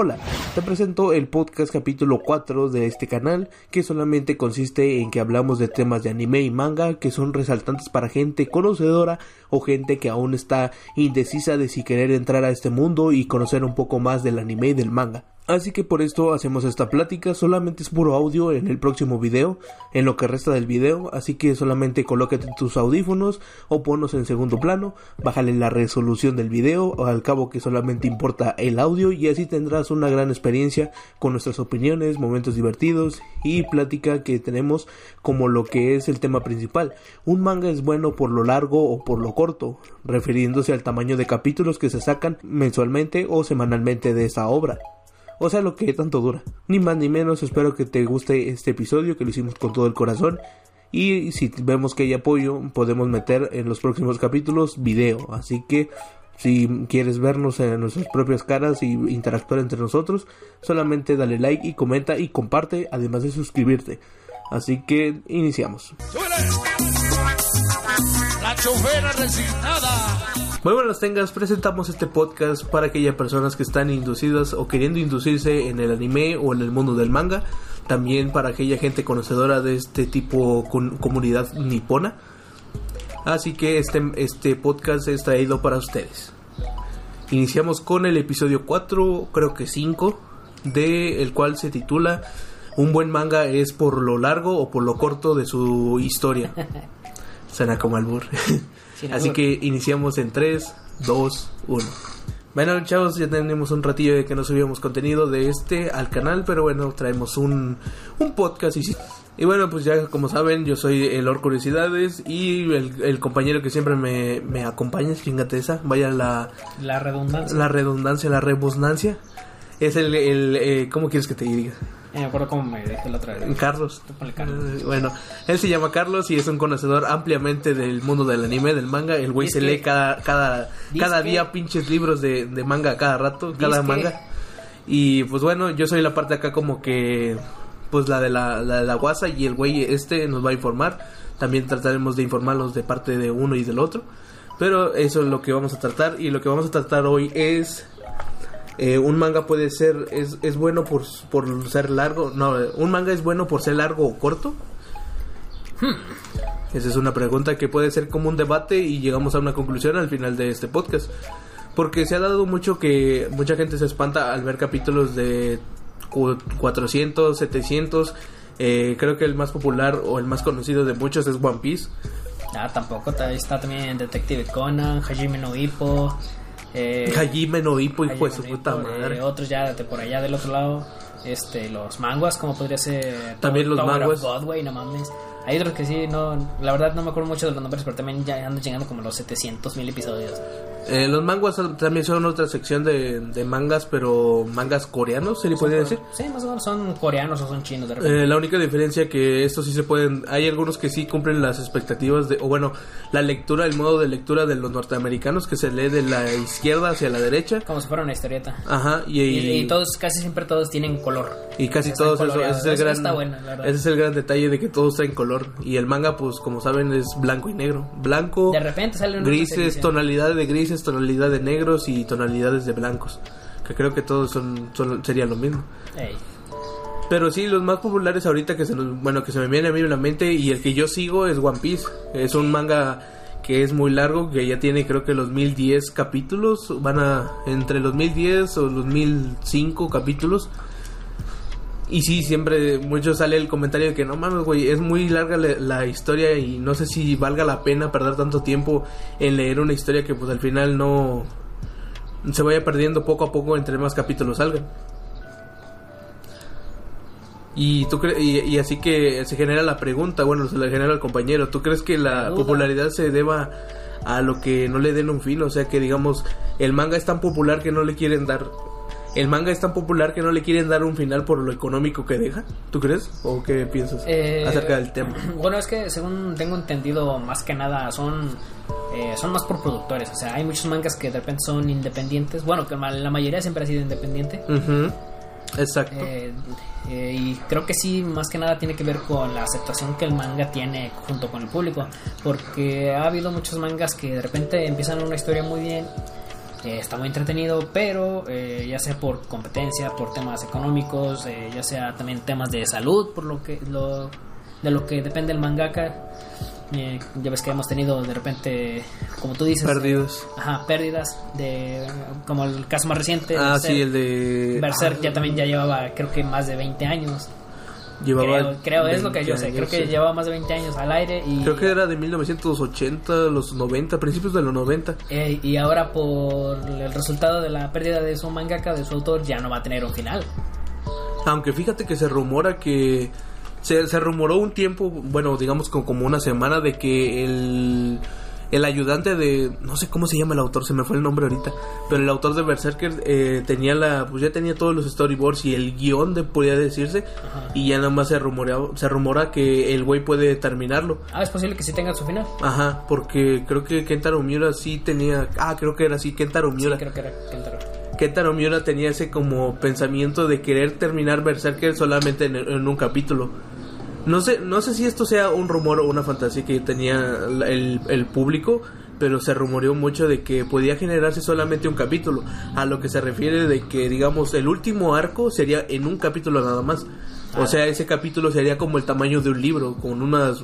Hola, te presento el podcast capítulo 4 de este canal, que solamente consiste en que hablamos de temas de anime y manga que son resaltantes para gente conocedora o gente que aún está indecisa de si querer entrar a este mundo y conocer un poco más del anime y del manga. Así que por esto hacemos esta plática, solamente es puro audio en el próximo video, en lo que resta del video, así que solamente colócate tus audífonos o ponlos en segundo plano, bájale la resolución del video, al cabo que solamente importa el audio y así tendrás una gran experiencia con nuestras opiniones, momentos divertidos y plática que tenemos como lo que es el tema principal. Un manga es bueno por lo largo o por lo corto, refiriéndose al tamaño de capítulos que se sacan mensualmente o semanalmente de esa obra o sea lo que tanto dura. Ni más ni menos, espero que te guste este episodio, que lo hicimos con todo el corazón. Y si vemos que hay apoyo, podemos meter en los próximos capítulos video. Así que si quieres vernos en nuestras propias caras y interactuar entre nosotros, solamente dale like y comenta y comparte, además de suscribirte. Así que iniciamos. La chofera. Muy buenas tengas, presentamos este podcast para aquellas personas que están inducidas o queriendo inducirse en el anime o en el mundo del manga, también para aquella gente conocedora de este tipo con comunidad nipona. Así que este, este podcast es traído para ustedes. Iniciamos con el episodio 4, creo que 5, de el cual se titula Un buen manga es por lo largo o por lo corto de su historia. Suena como albur. Así que iniciamos en 3, 2, 1. Bueno, chavos, ya tenemos un ratillo de que no subíamos contenido de este al canal, pero bueno, traemos un, un podcast y Y bueno, pues ya como saben, yo soy el Or Curiosidades y el, compañero que siempre me, me acompaña, chingate esa, vaya la... La redundancia. La redundancia, la rebusnancia. Es el, el eh, ¿cómo quieres que te diga? Me acuerdo cómo me dejé la otra vez. Carlos. Eh, bueno, él se llama Carlos y es un conocedor ampliamente del mundo del anime, del manga. El güey se lee cada, cada, cada día pinches libros de, de manga cada rato, cada manga. Y pues bueno, yo soy la parte acá como que, pues la de la, la, de la guasa y el güey este nos va a informar. También trataremos de informarlos de parte de uno y del otro. Pero eso es lo que vamos a tratar y lo que vamos a tratar hoy es eh, un manga puede ser, es, es bueno por, por, ser largo, no, un manga es bueno por ser largo o corto. Hmm. Esa es una pregunta que puede ser como un debate y llegamos a una conclusión al final de este podcast. Porque se ha dado mucho que mucha gente se espanta al ver capítulos de 400, 700. Eh, creo que el más popular o el más conocido de muchos es One Piece. Ah, tampoco. Está también Detective Conan, Hajime no Ippo, eh, Hajime no Hippo, hijo de su puta madre. otros ya de por allá del otro lado. Este, los manguas, como podría ser. También los manguas. no mames. Hay otros que sí, no. La verdad no me acuerdo mucho de los nombres, pero también ya andan llegando como los 700 mil episodios. Eh, los manguas también son otra sección de, de mangas, pero mangas coreanos, ¿se le podría decir? Sí, más o menos son coreanos o son chinos. De eh, la única diferencia que estos sí se pueden, hay algunos que sí cumplen las expectativas de, o bueno, la lectura, el modo de lectura de los norteamericanos que se lee de la izquierda hacia la derecha. Como si fuera una historieta. Ajá, y, y, todos, casi siempre todos tienen color. Y casi todos, eso, ese, es el gran, ese es el gran detalle de que todos traen color. Y el manga, pues como saben, es blanco y negro. Blanco, de repente sale grises, tonalidades de grises, tonalidad de negros y tonalidades de blancos. Que creo que todos son, sería lo mismo. Pero sí, los más populares ahorita que se bueno, que se me viene a mí en la mente y el que yo sigo es One Piece. Es un manga que es muy largo, que ya tiene creo que los 1010 capítulos, van a entre los 1010 o los 1005 capítulos. Y sí, siempre mucho sale el comentario de que no mames, güey, es muy larga la, historia y no sé si valga la pena perder tanto tiempo en leer una historia que pues al final no se vaya perdiendo poco a poco entre más capítulos salgan. Y, tú y, así que se genera la pregunta, bueno, se la genera al compañero, ¿tú crees que la popularidad se deba a lo que no le den un fin? O sea, que digamos, el manga es tan popular que no le quieren dar el manga es tan popular que no le quieren dar un final por lo económico que deja. ¿Tú crees? ¿O qué piensas eh, acerca del tema? Bueno, es que según tengo entendido, más que nada son eh, son más por productores. O sea, hay muchos mangas que de repente son independientes. Bueno, que la mayoría siempre ha sido independiente. Exacto. Eh, y creo que sí, más que nada tiene que ver con la aceptación que el manga tiene junto con el público. Porque ha habido muchos mangas que de repente empiezan una historia muy bien Eh, está muy entretenido, pero eh, ya sea por competencia, por temas económicos, eh, ya sea también temas de salud, por lo que lo, de lo que depende el mangaka. Eh, ya ves que hemos tenido de repente, como tú dices, Perdidos. ajá, pérdidas de como el caso más reciente. Ah, sí, el de. Berserk ah, ya también ya llevaba creo que más de 20 años. Llevaba creo, creo es lo que yo 20 sé, creo que sí. llevaba más de 20 años al aire y Creo que era de 1980, los 90, principios de los 90. eh, y ahora por el resultado de la pérdida de su mangaka, de su autor, ya no va a tener un final. Aunque fíjate que se rumora que. Se, se rumoró un tiempo, bueno, digamos como, como una semana, de que el. El ayudante de. No sé cómo se llama el autor, se me fue el nombre ahorita. Pero el autor de Berserker eh, tenía la. Pues ya tenía todos los storyboards y el guion, de, podría decirse. Ajá. Y ya nada más se rumorea, se rumora que el güey puede terminarlo. Ah, es posible que sí tenga su final. Ajá, porque creo que Kentaro Miura sí tenía. Ah, creo que era así, Kentaro Sí, Miura. creo que era Kentaro. Kentaro Miura tenía ese como pensamiento de querer terminar Berserker solamente en, en un capítulo. No sé, no sé si esto sea un rumor o una fantasía que tenía el, el público, pero se rumoreó mucho de que podía generarse solamente un capítulo. A lo que se refiere de que, digamos, el último arco sería en un capítulo nada más. O sea, ese capítulo sería como el tamaño de un libro, con unas...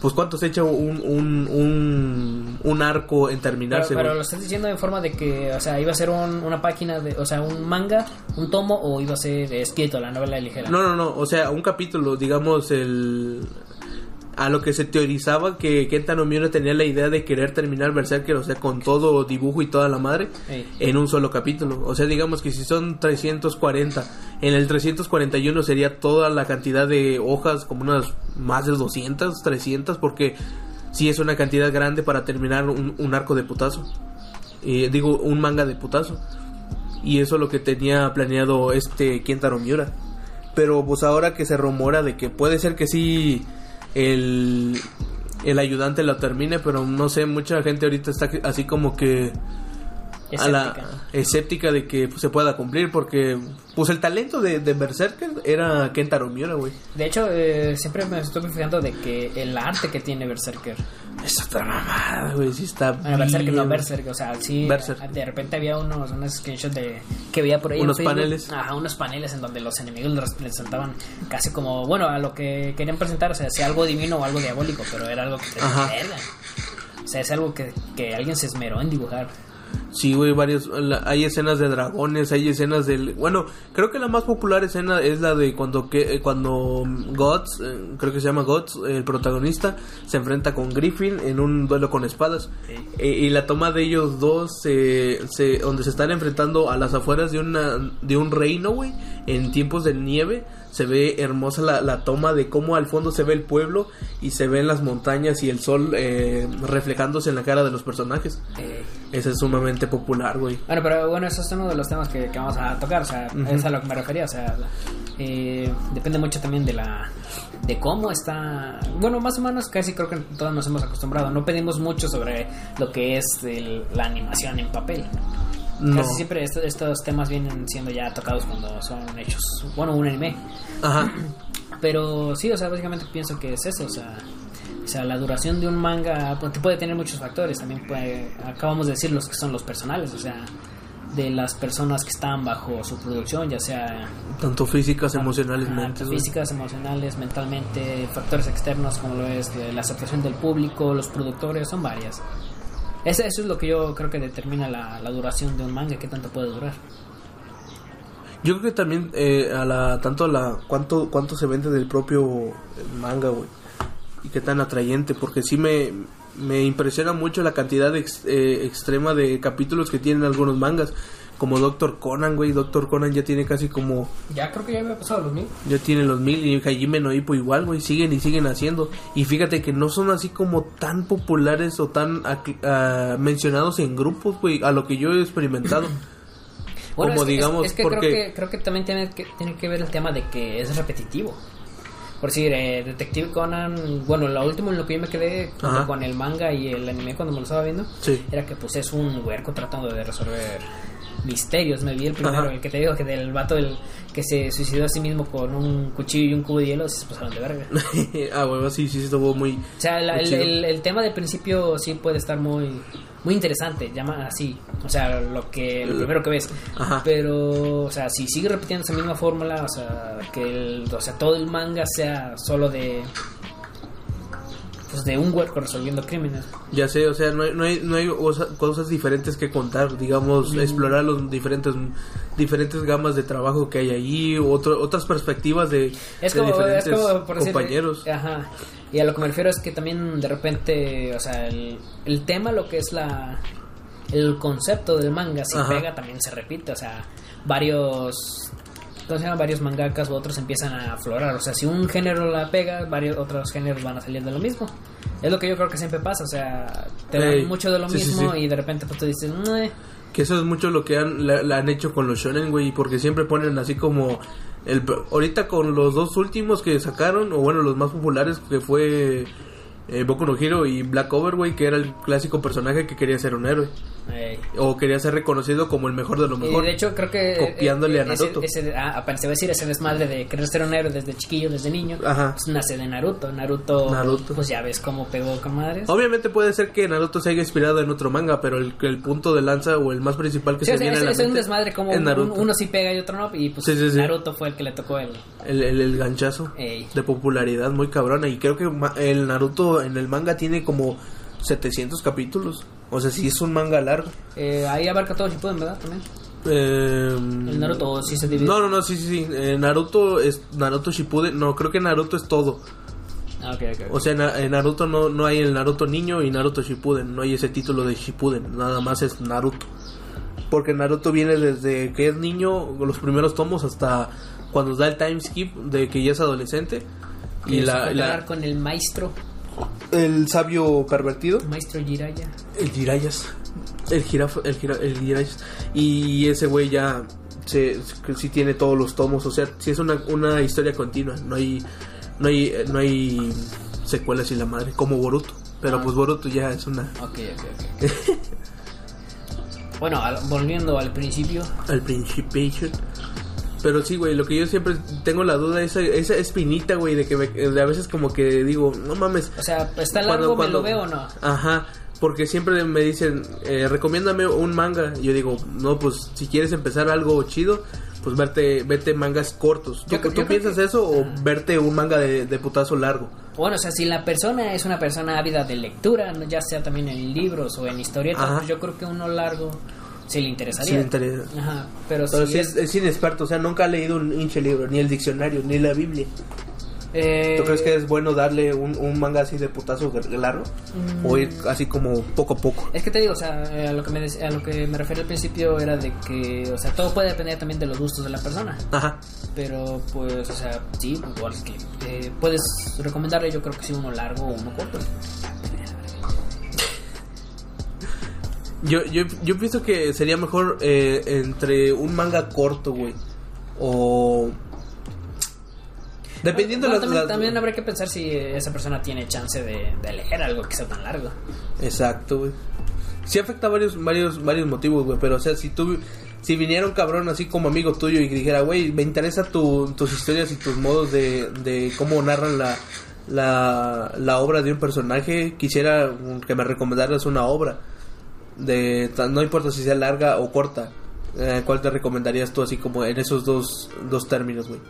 Pues cuánto se echa un, un, un, un arco en Pero, terminarse. pero güey? lo estás diciendo en forma de que, o sea, iba a ser un- una página, de, o sea, un manga, un tomo, o iba a ser escrito, la novela ligera. No, no, no, o sea, un capítulo, digamos, el... A lo que se teorizaba que Kentaro Miura tenía la idea de querer terminar Berserker, o sea, con todo dibujo y toda la madre, Ey. en un solo capítulo. O sea, digamos que si son 340, en el 341 sería toda la cantidad de hojas, como unas más de 200, 300, porque sí es una cantidad grande para terminar un, un arco de putazo. Eh, digo, un manga de putazo. Y eso es lo que tenía planeado este Kentaro Miura. Pero pues ahora que se rumora de que puede ser que sí el, el ayudante lo termine, pero no sé, mucha gente ahorita está así como que a la Escéptica. escéptica de que se pueda cumplir porque pues el talento de, de Berserker era Kentaro Miura, güey. De hecho, eh, siempre me estoy fijando de que el arte que tiene Berserker. Es otra mamada, güey, sí está Bueno, Berserker no. Berserker, o sea, sí. De repente había unos, unos screenshots de, que veía por ahí. Unos paneles. Ajá, unos paneles en donde los enemigos los presentaban casi como, bueno, a lo que querían presentar, o sea, sea algo divino o algo diabólico, pero era algo que te. O sea, es algo que, que alguien se esmeró en dibujar. Sí, güey, varios. la- hay escenas de dragones, hay escenas del. Bueno, creo que la más popular escena es la de cuando que eh, cuando Guts, eh, creo que se llama Guts, el protagonista, se enfrenta con Griffin en un duelo con espadas. Eh, y la toma de ellos dos, eh, se, donde se están enfrentando a las afueras de, una, de un reino, güey, en tiempos de nieve. Se ve hermosa la, la toma de cómo al fondo se ve el pueblo y se ven las montañas y el sol eh, reflejándose en la cara de los personajes. Eh, Ese es sumamente popular, güey. Bueno, pero bueno, eso es uno de los temas que, que vamos a tocar, o sea, es a lo que me refería, o sea, eh, depende mucho también de la de cómo está, bueno, más o menos casi creo que todos nos hemos acostumbrado, no pedimos mucho sobre lo que es el- la animación en papel. No. Casi siempre esto- estos temas vienen siendo ya tocados cuando son hechos, bueno, un anime. Ajá. Pero sí, o sea, básicamente pienso que es eso, o sea, o sea, la duración de un manga puede tener muchos factores, también puede, acabamos de decir los que son los personales, o sea, de las personas que están bajo su producción, ya sea Tanto físicas, ah, emocionales, mentes, güey. físicas, emocionales, mentalmente, factores externos como lo es la aceptación del público, los productores, son varias. Eso, eso es lo que yo creo que determina la, la duración de un manga, qué tanto puede durar. Yo creo que también eh, a la tanto a la cuánto cuánto se vende del propio manga, güey. Y qué tan atrayente, porque sí me me impresiona mucho la cantidad eh, extrema de capítulos que tienen algunos mangas, como Doctor Conan, güey. Doctor Conan ya tiene casi como Ya creo que ya había pasado los mil. ya tiene los mil y Hajime no Ippo igual, güey, siguen y siguen haciendo. Y fíjate que no son así como tan populares o tan ah, mencionados en grupos, güey, a lo que yo he experimentado. Bueno, como es digamos, es, que porque creo que creo que también tiene que tiene que ver el tema de que es repetitivo. Por decir, eh, Detective Conan, bueno, lo último en lo que yo me quedé con el manga y el anime cuando me lo estaba viendo, Sí. era que pues es un huerco tratando de resolver misterios. Me vi el primero, Ajá. el que te digo que del vato el que se suicidó a sí mismo con un cuchillo y un cubo de hielo, se pasaron de verga. ah, huevo, sí, sí, estuvo muy. O sea, la- Muy el, el- el tema del principio sí puede estar muy muy interesante, llama así, o sea, lo que lo primero que ves. Ajá. Pero, o sea, si sigue repitiendo esa misma fórmula, o sea, que el, o sea, todo el manga sea solo de pues de un huerco resolviendo crímenes. Ya sé, o sea, no hay, no hay, no hay osa- cosas diferentes que contar, digamos, explorar los diferentes diferentes gamas de trabajo que hay ahí, otro, otras perspectivas de, Es de como, es diferentes como por decir, compañeros. Ajá. Y a lo que me refiero es que también de repente, o sea, el, el tema, lo que es la el concepto del manga, si Ajá. pega también se repite, o sea, varios ¿cómo se llama? varios mangakas u otros empiezan a aflorar, o sea, si un género la pega, varios otros géneros van a salir de lo mismo. Es lo que yo creo que siempre pasa, o sea, te dan mucho de lo sí, mismo sí. y de repente pues tú dices, "Meh". Que eso es mucho lo que han, la, la han hecho con los shonen, güey, porque siempre ponen así como el ahorita con los dos últimos que sacaron o bueno, los más populares que fue eh, Boku no Hero y Black Over, güey, que era el clásico personaje que quería ser un héroe O quería ser reconocido como el mejor de lo Y mejor. de hecho creo que Copiándole a ese- Naruto. Ese, ah, apenas te iba a decir ese desmadre de querer ser un héroe desde chiquillo, desde niño. Ajá. Pues nace de Naruto. Naruto, Naruto. pues ya ves cómo pegó con madres. Obviamente puede ser que Naruto se haya inspirado en otro manga, pero el, el punto de lanza o el más principal que Sí, se viene es, a la es un desmadre como un- uno sí pega y otro no. Y pues Sí, sí, sí. Naruto fue el que le tocó el. el, el, el ganchazo de popularidad muy cabrona y creo que el Naruto en el manga tiene como 700 capítulos. O sea, sí es un manga largo. Eh, ahí abarca todo Shippuden, ¿verdad? También. Eh, El Naruto ¿o sí se divide. No, no, no, sí, sí, sí. Eh, Naruto es Naruto Shippuden. No, creo que Naruto es todo. Ah, ok, ok, ok. O sea, na- en Naruto no, no hay el Naruto niño y Naruto Shippuden. No hay ese título de Shippuden. Nada más es Naruto. Porque Naruto viene desde que es niño, los primeros tomos, hasta cuando da el time skip de que ya es adolescente. Y se la, la- con el maestro, el sabio pervertido. maestro Jiraya. El Jirayas. El jirafa, el, gira- el Jirayas. Y ese güey ya se, sí tiene todos los tomos. O sea, sí es una, una historia continua. No hay, no hay, no hay secuelas y la madre, como Boruto. Pero Ah. pues Boruto ya es una. Ok, ok, ok. bueno, al- volviendo al principio. Al Principation. Pero sí, güey, lo que yo siempre tengo la duda, esa, esa espinita, güey, de que me- de a veces como que digo, no mames. O sea, ¿está largo? cuando- ¿Me lo veo o no? Ajá, porque siempre me dicen, eh, recomiéndame un manga. Y yo digo, no, pues si quieres empezar algo chido, pues verte, vete mangas cortos. ¿Tú, Yo tú yo piensas que- eso o verte un manga de, de putazo largo? Bueno, o sea, si la persona es una persona ávida de lectura, ya sea también en libros o en historietas, pues yo creo que uno largo sí le interesaría. Sí le interesa. Ajá, pero, Pero si si es, es, es inexperto, o sea, nunca ha leído un hinche libro, ni el diccionario, ni la Biblia. eh, ¿Tú crees que es bueno darle un, un manga así de putazo largo? Mm. ¿O ir así como poco a poco? Es que te digo, o sea, eh, a lo que me a lo que me refería al principio era de que, o sea, todo puede depender también de los gustos de la persona. Ajá. Pero pues, o sea, sí, igual que eh, puedes recomendarle, yo creo que sí uno largo o uno corto. Yo, yo, yo pienso que sería mejor eh, entre un manga corto, güey. O... Dependiendo Bueno, de también, las... también habría que pensar si esa persona tiene chance de, de leer algo que sea tan largo. Exacto, güey. Sí afecta varios, varios, varios motivos, güey. Pero, o sea, si tú... Si viniera un cabrón así como amigo tuyo y dijera, güey, me interesa tu, tus historias y tus modos de, de cómo narran la, la, la obra de un personaje, quisiera que me recomendaras una obra. De, no importa si sea larga o corta. Eh, ¿Cuál te recomendarías tú así como en esos dos, dos términos, güey?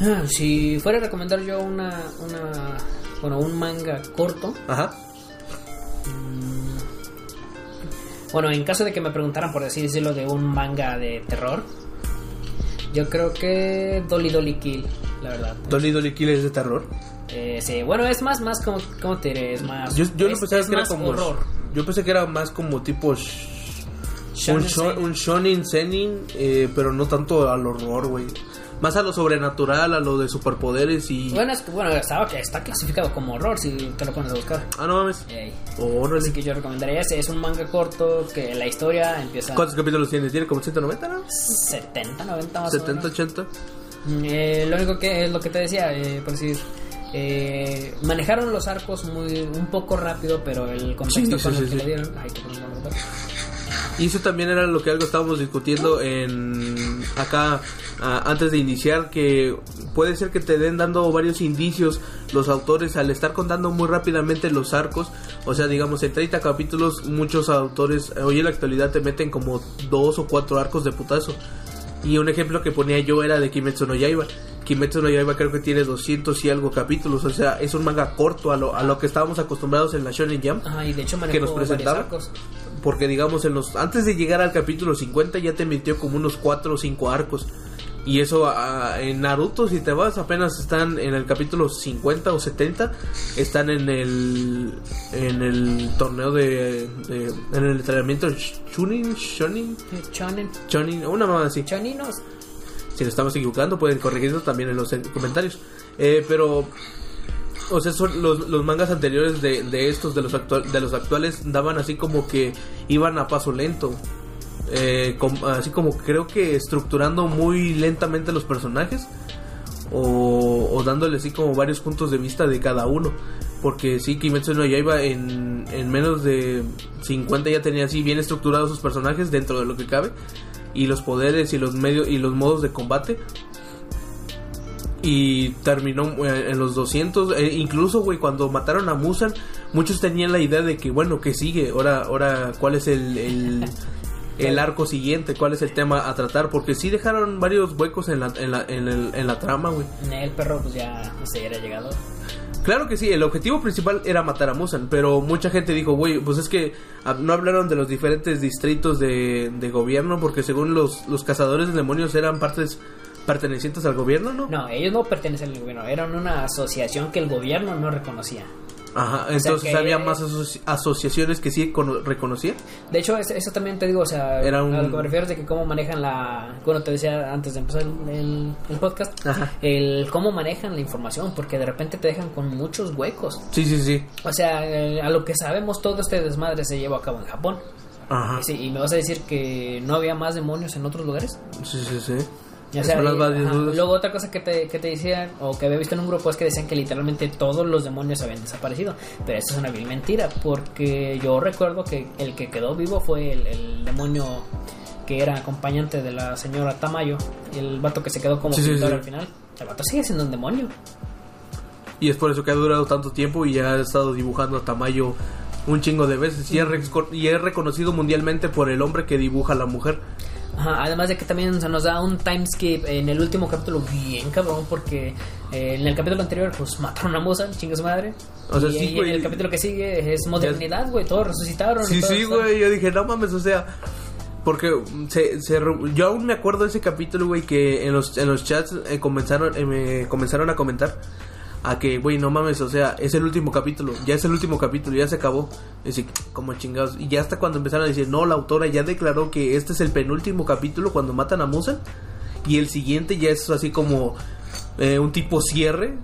Ah, Si fuera a recomendar yo una, una bueno, un manga corto, Ajá. bueno, en caso de que me preguntaran por así decirlo de un manga de terror, yo creo que Dolly Dolly Kill, la verdad. Dolly Dolly Kill es de terror. Eh, sí, bueno, es más, más como, ¿cómo te diré? Es más, Yo, yo no es, pensaba es que era como. horror. Yo pensé que era más como tipo. un, Shonen sho- seinen. un shonen senin, eh, pero no tanto al horror, güey. Más a lo sobrenatural, a lo de superpoderes y. Bueno, es que, bueno, estaba, está clasificado como horror si te lo pones a buscar. Ah, no mames. Ey. Órale. Así que yo recomendaría ese. Es un manga corto que la historia empieza ¿Cuántos capítulos tiene? ¿Tiene como 190, no? 70, 90 más o 70, menos. 80. Mm, eh, lo único que es lo que te decía, eh, por decir, eh, manejaron los arcos muy un poco rápido, pero el contexto Sí, con sí, el sí, que le dieron. Ay. Y eso también era lo que algo estábamos discutiendo en. Acá antes de iniciar que puede ser que te den dando varios indicios los autores al estar contando muy rápidamente los arcos. O sea, digamos, en 30 capítulos muchos autores hoy en la actualidad te meten como dos o cuatro arcos de putazo. Y un ejemplo que ponía yo era de Kimetsu no Yaiba. Kimetsu no Yaiba creo que tiene 200 y algo capítulos, o sea, es un manga corto a lo, a lo que estábamos acostumbrados en la Shonen Jump. Ajá, y de hecho que nos presentaba. Porque digamos, en los antes de llegar al capítulo 50 ya te metió como unos 4 o 5 arcos. Y eso ah, en Naruto, si te vas, apenas están en el capítulo 50 o 70. Están en el en el torneo de, de- en el entrenamiento Chunin, Shonin, Chonen, Chonin, una mamá así. choninos. Si nos estamos equivocando, pueden corregirnos también en los eh, comentarios. Eh, pero, o sea, son los, los mangas anteriores de, de estos, de los, actual, de los actuales, daban así como que iban a paso lento. Eh, así como creo que estructurando muy lentamente los personajes. O, o dándole así como varios puntos de vista de cada uno. Porque sí, Kimetsu no Yaiba en, en menos de 50 ya tenía así bien estructurados sus personajes dentro de lo que cabe. Y los poderes y los medios y los modos de combate. Y terminó eh, en los 200. eh, incluso, güey, cuando mataron a Musan, muchos tenían la idea de que, bueno, que sigue? Ahora, ahora ¿cuál es el, el arco siguiente? ¿Cuál es el tema a tratar? Porque sí dejaron varios huecos en la, en la, en el- en la trama, güey. El perro, pues ya no sé, era llegado. Claro que sí, el objetivo principal era matar a Musan, pero mucha gente dijo, güey, pues es que ah, no hablaron de los diferentes distritos de, de gobierno, porque según los, los cazadores de demonios eran partes pertenecientes al gobierno, ¿no? No, ellos no pertenecen al gobierno, eran una asociación que el gobierno no reconocía. Ajá, entonces había más asoci- asociaciones que sí cono- reconocían. De hecho, es- eso también te digo, o sea, Era un- a lo que me refiero de que cómo manejan la... Bueno, te decía antes de empezar el, el- el podcast, Ajá. el cómo manejan la información, porque de repente te dejan con muchos huecos. Sí, sí, sí. O sea, eh, a lo que sabemos, todo este desmadre se llevó a cabo en Japón. Ajá. Sí, y me vas a decir que no había más demonios en otros lugares. Sí, sí, sí. O sea, y-. Luego otra cosa que te, que te decían, o que había visto en un grupo, es que decían que literalmente todos los demonios habían desaparecido. Pero eso es una vil mentira, porque yo recuerdo que el que quedó vivo fue el, el demonio que era acompañante de la señora Tamayo, el vato que se quedó como Sí, pintor sí. al final. El vato sigue siendo un demonio. Y es por eso que ha durado tanto tiempo y ya ha estado dibujando a Tamayo un chingo de veces. Y es, y es reconocido mundialmente por el hombre que dibuja a la mujer. Ajá, además de que también se nos da un time skip en el último capítulo bien cabrón porque eh, en el capítulo anterior pues mataron a Musan, chinga su madre. O sea, y, sí, y güey. en el capítulo que sigue es modernidad, güey, todos resucitaron. Sí, todos sí, güey. Yo dije, no mames, o sea. Porque se, se yo aún me acuerdo de ese capítulo, güey, que en los, en los chats eh, comenzaron, eh, me comenzaron a comentar a que, güey, no mames, o sea, es el último capítulo, ya es el último capítulo, ya se acabó. Y así, como chingados. Y ya hasta cuando empezaron a decir, no, la autora ya declaró que este es el penúltimo capítulo cuando matan a Musan. Y el siguiente ya es así como eh, un tipo cierre.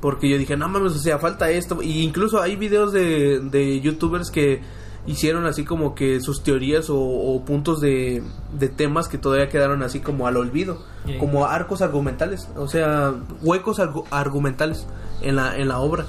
Porque yo dije, no mames, o sea, falta esto. Y incluso hay videos de, de youtubers que hicieron así como que sus teorías o, o puntos de, de temas que todavía quedaron así como al olvido. Como arcos argumentales. O sea, huecos argu- argumentales en la, en la obra.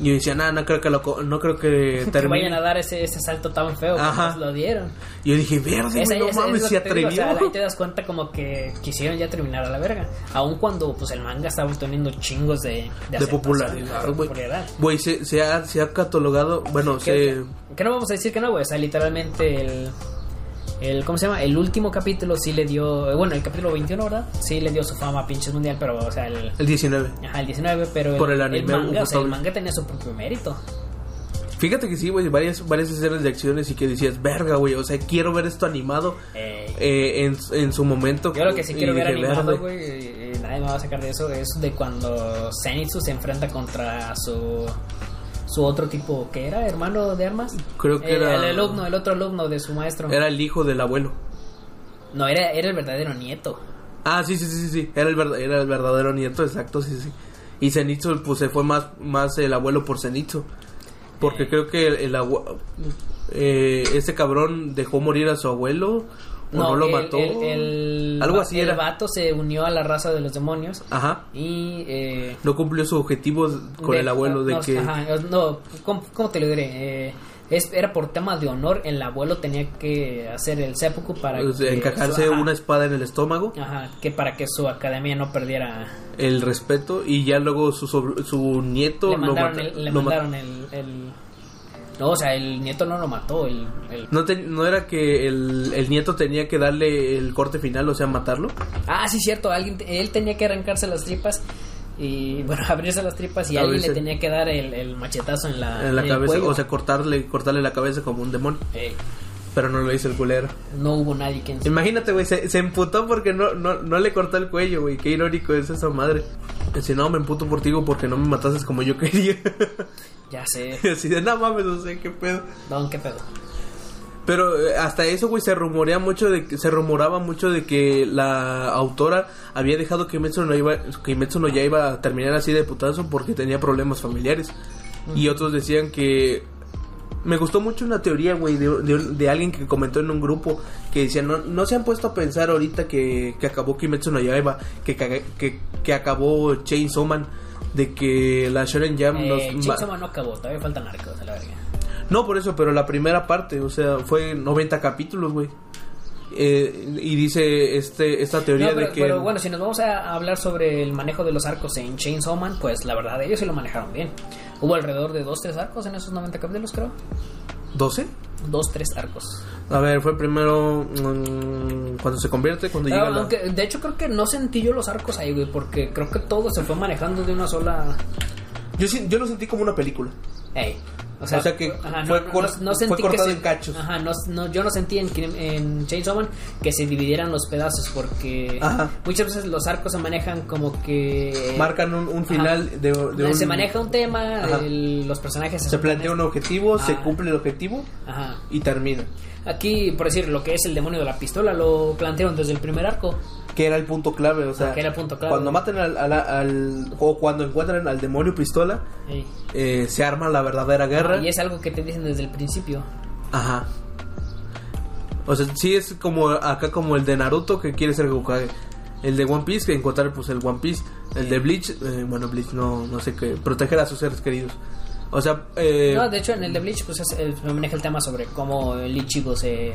Y yo decía, nada, no creo que lo, no creo que que vayan a dar ese, ese salto tan feo Ajá. como lo dieron. Y yo dije, verde, Esa- no esa- mames, se que te digo, o atrevió. sea, ahí te das cuenta como que quisieron ya terminar a la verga. Aun cuando pues el manga estaba teniendo chingos de, de, de popularidad, güey. se, se, ha, se ha catalogado, bueno, se... Que, que no vamos a decir que no, güey. O sea, literalmente el, el. ¿Cómo se llama? El último capítulo sí le dio. Bueno, el capítulo 21, ¿verdad? Sí le dio su fama a pinches mundial, pero, o sea, el. El 19. Ajá, el 19, pero Por el anime manga, o sea, el manga tenía su propio mérito. Fíjate que sí, güey, varias, varias escenas de acciones y que decías, verga, güey, o sea, quiero ver esto animado Eh, eh, en, en su momento. yo lo que sí quiero ver animado, güey, eh, eh, nadie me va a sacar de eso, es de cuando Zenitsu se enfrenta contra su. Su otro tipo, que era? ¿Hermano de armas? Creo que Eh, era- El alumno, el otro alumno de su maestro. Era el hijo del abuelo. No, era, era el verdadero nieto. Ah, sí, sí, sí, sí, era el, era el verdadero nieto, exacto, sí, sí. Y Zenitsu, pues se fue más, más el abuelo por Zenitsu. Porque Eh. creo que el, el abue- eh, este cabrón dejó morir a su abuelo o no, lo el- mató. el- el- Algo así el era. vato se unió a la raza de los demonios Ajá. y eh, No cumplió su objetivo con de- el abuelo de no, que... ajá, no ¿cómo, cómo te lo diré? Eh, es, era por tema de honor, el abuelo tenía que hacer el seppuku para sea, que encajarse su- una espada en el estómago, ajá, que para que su academia no perdiera el respeto, y ya luego su, su nieto le lo mandaron, mata- el, le lo ma- mandaron el- no, o sea, el nieto no lo mató, el, el- ¿No, te- no era que el, el nieto tenía que darle el corte final, o sea, matarlo? Ah, sí, cierto. Alguien, él tenía que arrancarse las tripas y, bueno, abrirse las tripas y alguien le tenía que dar el, el machetazo en la, en la el cabeza, cuello. o sea, cortarle, cortarle la cabeza como un demonio. Eh, Pero no lo hizo el culero. no hubo nadie quien... Imagínate, güey, se, se emputó porque no, no, no le cortó el cuello, güey. Qué irónico es esa madre. Dice, no, me emputo por ti porque no me matases como yo quería. Ya sé. Y así de, no mames, no sé qué pedo. Don, qué pedo. Pero eh, hasta eso, güey, se rumorea mucho de que, se rumoraba mucho de que la autora había dejado que Kimetsu no iba, Kimetsu no ya iba a terminar así de putazo porque tenía problemas familiares. Y otros decían que me gustó mucho una teoría, güey, de, de, de alguien que comentó en un grupo que decía, no, no se han puesto a pensar ahorita que, que acabó Kimetsu no Yaiba, que, que, que, que acabó Chainsaw Man, de que la Shonen Jam Eh, nos... Chainsaw no acabó, todavía faltan arcos, a la verga. No, por eso, pero la primera parte, o sea, fue 90 capítulos, güey. Eh, y dice este esta teoría No, pero, de que... pero bueno, si nos vamos a hablar sobre el manejo de los arcos en Chainsaw Man, pues la verdad ellos sí lo manejaron bien. Hubo alrededor de 2-3 arcos en esos 90 capítulos, creo. ¿12? 2-3 arcos. A ver, fue primero mm, cuando se convierte, cuando llega aunque, de hecho, creo que no sentí yo los arcos ahí, güey, porque creo que todo se fue manejando de una sola. Yo, sí- yo lo sentí como una película. Ey. O sea que fue cor- fue cortado en cachos. Ajá, no, no- yo no sentí en, en Chainsaw Man que se dividieran los pedazos porque Ajá. muchas veces los arcos se manejan como que... Marcan un, un Ajá. final de, de un... Se maneja un tema, el- los personajes Se plantea un objetivo, se cumple el objetivo y termina. Aquí, por decir, lo que es el demonio de la pistola lo plantearon desde el primer arco. Que era el punto clave, o sea... Ah, que era el punto clave. Cuando matan al, al, al- O cuando encuentran al demonio pistola, eh, se arma la verdadera guerra. Y es algo que te dicen desde el principio. Ajá. O sea, sí es como acá como el de Naruto que quiere ser Hokage. El de One Piece que encontrar pues el One Piece. El de Bleach, eh, bueno Bleach no, no sé qué, proteger a sus seres queridos. O sea, eh, No, de hecho en el de Bleach pues es- eh, maneja el tema sobre cómo el Ichigo se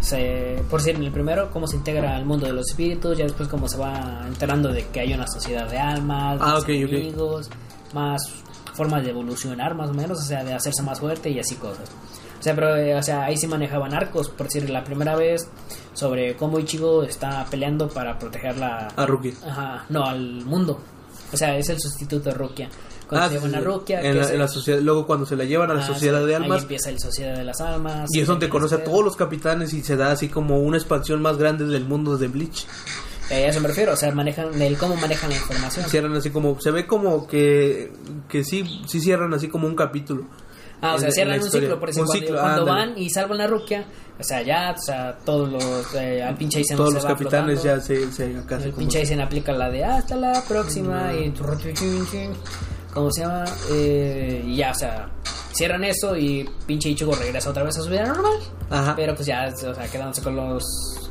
se por decir en el primero cómo se integra al mundo de los espíritus, ya después cómo se va enterando de que hay una sociedad de almas, Ah, más ok, ok. enemigos, más formas de evolucionar más o menos, o sea, de hacerse más fuerte y así cosas. O sea, pero eh, o sea, ahí sí manejaban arcos, por decir la primera vez sobre cómo Ichigo está peleando para proteger la a Ruki. Ajá, no, al mundo. O sea, es el sustituto de Rukia. Cuando Ah, se llevan a. Rukia, en la, en sociedad, luego cuando se la llevan a la Ah, sociedad sí, de Ahí almas empieza el Sociedad de las Almas. y es donde ahí conoce a todos los capitanes y se da así como una expansión más grande del mundo de Bleach. Eh, a eso me refiero, o sea, manejan el cómo manejan la información. Cierran así como se ve como que que sí sí cierran así como un capítulo. Ah, o sea, cierran la un ciclo, por eso cuando, ciclo, cuando van y salvan a Rukia, o sea, ya, o sea, todos los, eh, al pinche Aizen Todos se los va capitanes flotando. ya se, se acá El como- pinche Aizen aplica la de hasta la próxima y tu- chin, chin, chin, ¿cómo se llama? Eh, y ya, o sea, cierran eso y pinche Ichigo regresa otra vez a su vida normal. Ajá. Pero pues ya, o sea, quedándose con los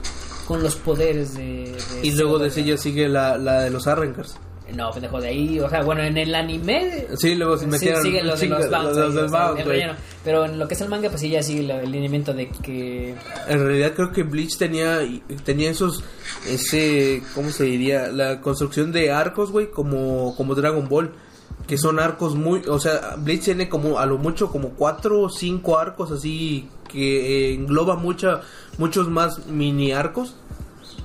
con los poderes de, de y luego de ella sigue la, la de los Arrancars. No, pendejo, de ahí, o sea, bueno, en el anime Sí, luego se sí, metieron siguen los de los bounce, del sea, relleno. Pero en lo que es el manga, pues sí ya sigue el, el lineamiento de que En realidad creo que Bleach tenía tenía esos ese ¿cómo se diría? La construcción de arcos, güey, como como Dragon Ball, que son arcos muy, o sea, Bleach tiene como a lo mucho como cuatro o cinco arcos así que eh, engloba mucha muchos más mini arcos,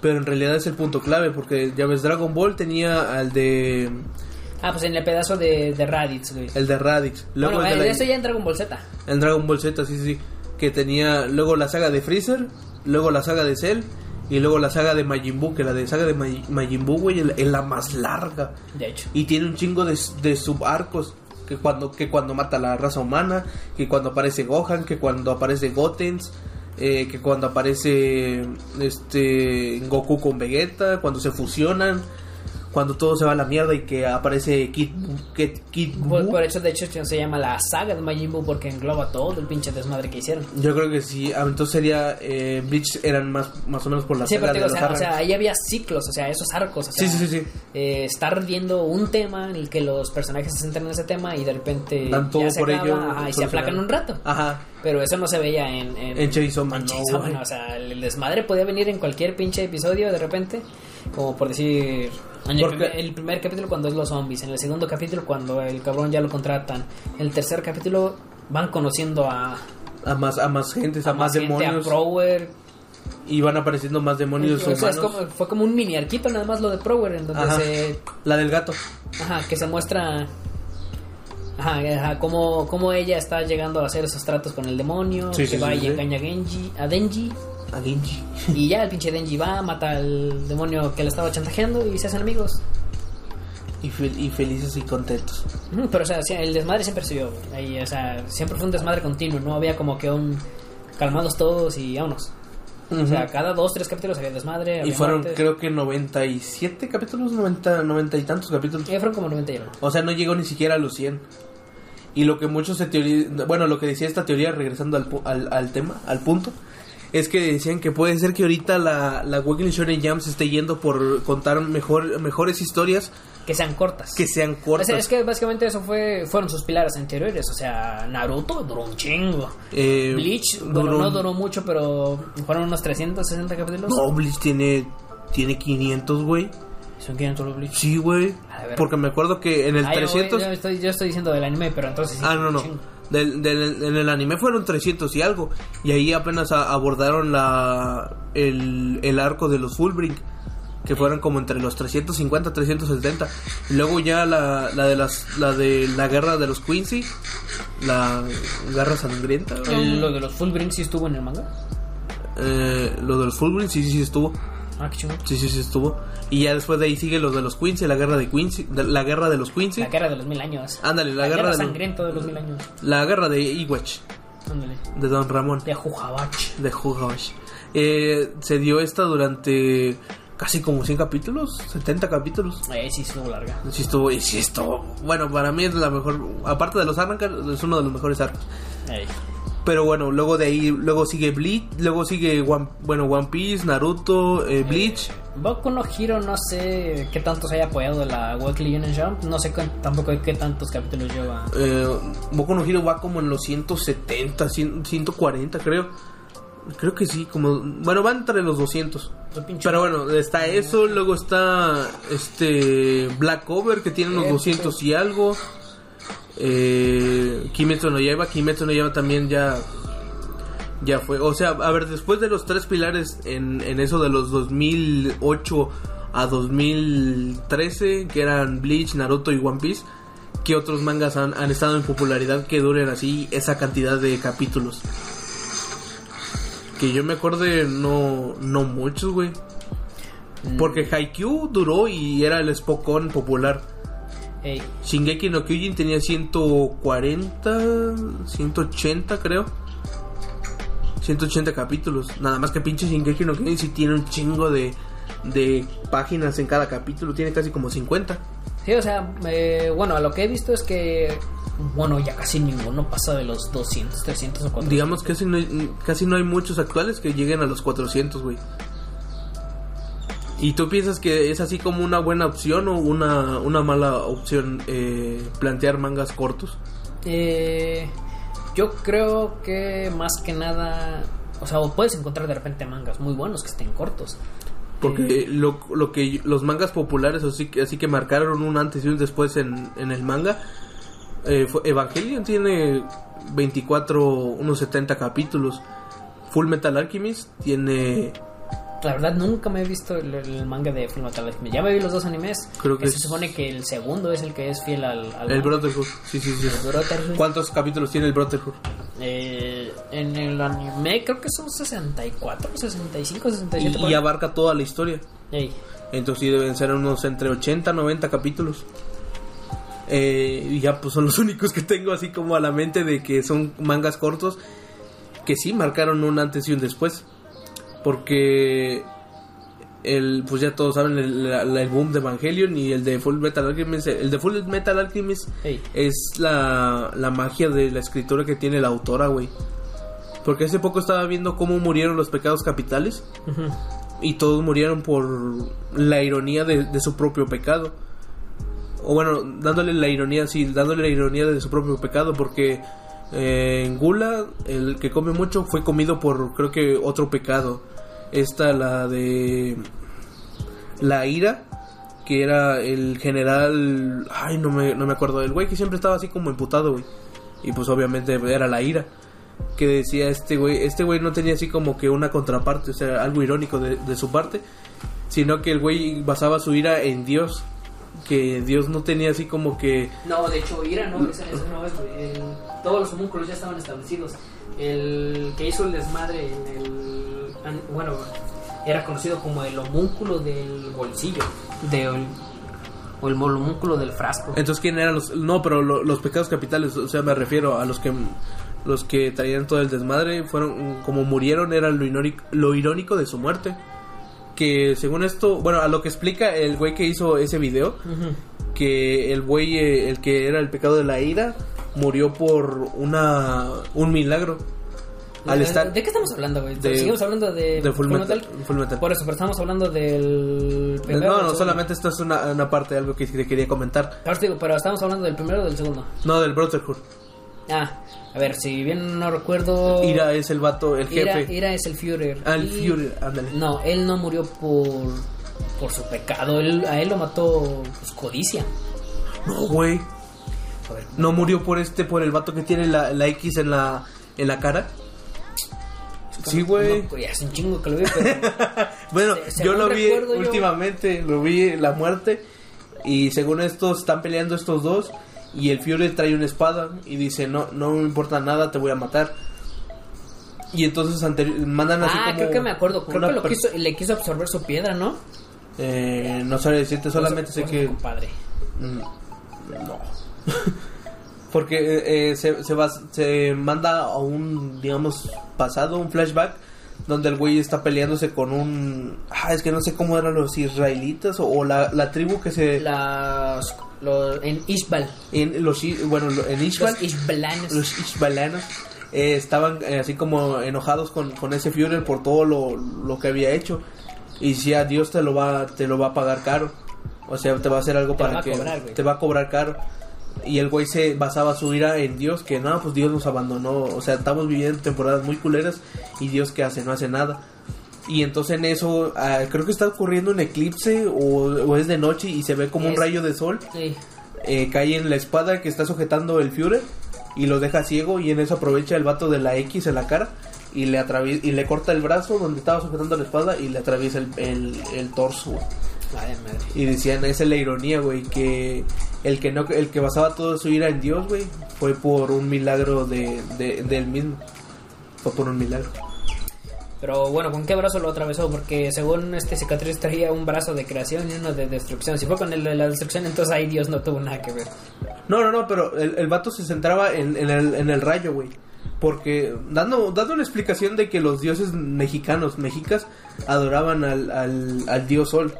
pero en realidad es el punto clave porque ya ves Dragon Ball tenía al de Ah, pues en el pedazo de, de Raditz, güey. el de Raditz, luego bueno, el de la- eso ya en Dragon Ball Z. En Dragon Ball Z, sí, sí. Que tenía luego la saga de Freezer, luego la saga de Cell y luego la saga de Majin Buu. Que la de saga de Maj- Majin Buu, güey, es la más larga. De hecho. Y tiene un chingo de, de subarcos. Que cuando, que cuando mata a la raza humana, que cuando aparece Gohan, que cuando aparece Gotens, eh, que cuando aparece este Goku con Vegeta, cuando se fusionan. Cuando todo se va a la mierda y que aparece Kid, Kid, Kid Por, por eso, de hecho, se llama la saga de Majin Buu porque engloba todo el pinche desmadre que hicieron. Yo creo que sí, ah, entonces sería eh, Bleach eran más más o menos por la Sí, saga de digo, o los sea, o sea, ahí había ciclos, o sea, esos arcos. O sea, Sí, sí, sí, sí. eh, estar viendo un tema en el que los personajes se centran en ese tema y de repente Dan todo ya se por acaba, ello, ajá, y se aplacan un rato. Ajá. Pero eso no se veía en, en, En Chainsaw Man, no. O sea, el desmadre podía venir en cualquier pinche episodio de repente. Como por decir, en el, Porque- primer, el primer capítulo cuando es los zombies. En el segundo capítulo cuando el cabrón ya lo contratan. En el tercer capítulo van conociendo a, A más a más gente, a, a más, gente, demonios a Prower. y van apareciendo más demonios O sea, es humanos. como- fue como un mini arquito nada más lo de Prower en donde Ajá. se La del gato. Ajá, que se muestra. Ajá, ajá cómo, cómo ella está llegando a hacer esos tratos con el demonio. Sí, que sí, va sí, y engaña a Genji, a Denji. A Genji. Y ya el pinche Denji va, mata al demonio que le estaba chantajeando y se hacen amigos. Y, fel- y felices y contentos. Pero, o sea, el desmadre siempre siguió. Ahí, o sea, siempre fue un desmadre continuo. No había como que un. Calmados todos y vámonos. O sea, cada dos, tres capítulos había desmadre. Y fueron muertes. creo que 97 capítulos, 90, 90 y tantos capítulos. Y fueron como 90 y algo. O sea, no llegó ni siquiera a los 100. Y lo que muchos se teoría, bueno, lo que decía esta teoría, regresando al, al, al tema, al punto, es que decían que puede ser que ahorita la, la Weekly Shonen Jam se esté yendo por contar mejor, mejores historias Que sean cortas. que sean O cortas. sea, es que básicamente eso fue fueron sus pilares anteriores. O sea, Naruto duró un chingo. Eh, Bleach, bueno, duró- no duró mucho, pero fueron unos 360 capítulos. No, Bleach tiene, tiene 500, güey. Son 500 los Bleach. Sí, güey. Porque me acuerdo que en el yo, 300... yo estoy, yo estoy diciendo del anime, pero entonces sí. Ah, no, no. chingo. Del, del- en el anime fueron 300 y algo. Y ahí apenas a- abordaron la el, el arco de los Fullbrink. Que fueron como entre los 350 370. Y luego ya la, la de las la de la guerra de los Quincy. La guerra sangrienta. lo de los Full Bring sí estuvo en el manga. Eh, lo de los Fullbrink sí, sí, sí estuvo. Ah, qué chingón. Sí, sí, sí estuvo. Y ya después de ahí sigue lo de los Quincy, la guerra de Quincy, la guerra de los Quincy. La guerra de los mil años. Ándale, la, guerra, de los- sangrienta de los mil años. la guerra de Iwatch, Ándale. de Don Ramón. De Jujabach. de Hugash. Eh, se dio esta durante casi como 100 capítulos, 70 capítulos. Eh, sí, estuvo larga. Sí estuvo, y sí estuvo. Bueno, para mí es la mejor, aparte de los arrancas, es uno de los mejores arcos. Ey. Pero bueno, luego de ahí, luego sigue Bleach, luego sigue One, bueno, One Piece, Naruto, eh, Bleach. Boku no Hero no sé qué tanto se haya apoyado la Weekly Union Jump. No sé cu- tampoco qué tantos capítulos lleva. Eh, Boku no Hero va como en los 170, 100, 140 creo. Creo que sí, como bueno, va entre los 200. Su pinche- Pero bueno, está eso, luego está este Black Cover que tiene unos Eh, 200 y algo. Eh, Kimetsu no Yaiba, Kimetsu no Yaiba también ya ya fue, o sea, a ver, después de los tres pilares en, en eso de los 2008 a 2013, que eran Bleach, Naruto y One Piece, ¿qué otros mangas han, han estado en popularidad que duren así esa cantidad de capítulos? Que yo me acuerde, no, no muchos, güey. Mm. Porque Haikyuu duró y era el Spokon popular. Ey. Shingeki no Kyojin tenía 140, 180 creo. 180 capítulos. Nada más que pinche Shingeki no Kyojin sí tiene un chingo de, de páginas en cada capítulo. Tiene casi como 50. Sí, o sea, eh, bueno, a lo que he visto es que, bueno, ya casi ninguno pasa de los 200, 300 o 400. Digamos que casi no, hay, casi no hay muchos actuales que lleguen a los 400, güey. ¿Y tú piensas que es así como una buena opción o una, una mala opción eh, plantear mangas cortos? Eh, yo creo que más que nada, o sea, o puedes encontrar de repente mangas muy buenos que estén cortos. Porque lo, lo que los mangas populares así, que- así que marcaron un antes y un después en, en el manga, eh, fue- Evangelion tiene 24, unos 70 capítulos. Full Metal Alchemist tiene La verdad nunca me he visto el, el manga de Full Metal Alchemist. Ya me vi los dos animes. Creo que se es- supone que el segundo es el que es fiel al, al el. Brotherhood. Sí, sí, sí. Brotherhood. ¿Cuántos capítulos tiene el Brotherhood? Eh, en el anime creo que son 64, 65, 67. Y, y abarca toda la historia. Ey. Entonces sí deben ser unos entre 80 90 capítulos. Eh, y ya pues son los únicos que tengo así como a la mente de que son mangas cortos que sí marcaron un antes y un después. Porque el pues ya todos saben el, la- el boom de Evangelion y el de Full Metal Alchemist el de Full Metal Alchemist es la, la magia de la escritura que tiene la autora güey. Porque hace poco estaba viendo cómo murieron los pecados capitales y todos murieron por la ironía de, de su propio pecado. O bueno dándole la ironía sí dándole la ironía de su propio pecado porque eh, en Gula el que come mucho fue comido por creo que otro pecado esta la de la ira que era el general ay no me, no me acuerdo el güey que siempre estaba así como emputado güey y pues obviamente era la ira que decía este güey este güey no tenía así como que una contraparte o sea algo irónico de, de su parte sino que el güey basaba su ira en Dios que Dios no tenía así como que No, de hecho, Ira no, ese, ese no es. El- todos los homúnculos ya estaban establecidos. El que hizo el desmadre en el. Bueno, era conocido como el homúnculo del bolsillo. De, o el homúnculo del frasco. entonces quién eran los no pero lo- los pecados capitales o sea me refiero a los que los que traían todo el desmadre fueron como murieron era lo irónico, lo irónico de su muerte que según esto bueno a lo que explica el güey que hizo ese video que el güey eh, el que era el pecado de la ira murió por una un milagro al ¿De- estar ¿De qué estamos hablando, güey? de- Seguimos hablando de, de Full Metal, Full Metal. Por eso, pero estamos hablando del primero. no del no solamente esto es una, una parte de algo que quería comentar te digo, pero estamos hablando del primero o del segundo. no del Brotherhood Ah, a ver, si bien no recuerdo. Ira es el vato el Ira, jefe Ira es el Führer. Ah, el Y- Führer, ándale. No, él no murió por por su pecado. Él, a él lo mató pues, codicia. no güey no murió por este por el vato que tiene la, la X en la en la cara sí güey no, ya hace un chingo que lo vi, pero. Bueno, Se- yo lo vi yo- últimamente, lo vi la muerte y según esto están peleando estos dos y el Fiore trae una espada y dice, "No no me importa nada, te voy a matar." Y entonces mandan así ah, como creo que me acuerdo. Creo que lo quiso, le quiso absorber su piedra, ¿no? eh, no sabe decirte, solamente sé que compadre. Mm, no. Porque eh, eh, se, se, va- se manda a un, digamos, pasado, un flashback, donde el güey está peleándose con un... Ah, es que no sé cómo eran los israelitas o, o la, la tribu que se... Las, en Ishbal. En los, bueno, en Ishbal, Los Ishbalanes. los ishbalanos eh, estaban eh, así como enojados con, con ese Führer por todo lo, lo que había hecho. Y si a Dios te lo va te lo va a pagar caro. O sea, te va a hacer algo Te para que cobrar, te va a cobrar caro. Y el güey se basaba su ira en Dios, que no, pues Dios nos abandonó. O sea, estamos viviendo temporadas muy culeras y Dios que hace, no hace nada. Y entonces en eso, ah, creo que está ocurriendo un eclipse o, o es de noche y se ve como un rayo de sol Sí. eh, cae en la espada que está sujetando el Führer y lo deja ciego y en eso aprovecha el vato de la X en la cara y le y le corta el brazo donde estaba sujetando la espada y le atraviesa el, el, el torso. Madre. Y decían, esa es la ironía, güey, que el que no el que basaba todo su ira en Dios, güey, fue por un milagro de, de, de él mismo. Fue por un milagro. Pero bueno, ¿con qué brazo lo atravesó? Porque según este cicatriz traía un brazo de creación y uno de destrucción. Si fue con el de la destrucción, entonces ahí Dios no tuvo nada que ver. No, no, no, pero el, el vato se centraba en, en el, en el rayo, güey. Porque dando, dando una explicación de que los dioses mexicanos, mexicas, adoraban al, al, al dios sol.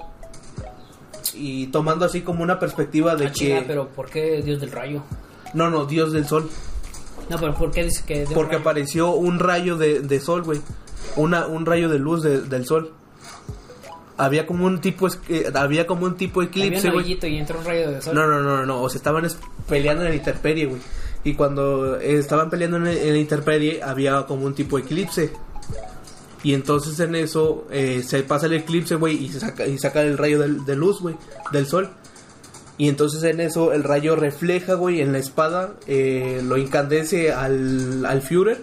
Y tomando así como una perspectiva de Ah, que... pero ¿por qué Dios del rayo? No, no, dios del sol. No, pero ¿por qué dice que un Porque rayo? apareció un rayo de, de sol, güey. Una, un rayo de luz de- del sol. Había como un tipo eh, había como un tipo Había eclipse, un güey. hoyito y entró un rayo de sol. No, no, no, no, o sea, estaban es- peleando en la intemperie, güey. Y cuando eh, estaban peleando en, en la intemperie, había como un tipo eclipse. Y entonces en eso eh, se pasa el eclipse, güey, y se saca, y saca el rayo del- de luz, güey, del sol. Y entonces en eso el rayo refleja, güey, en la espada, eh, lo incandesce al, al Führer.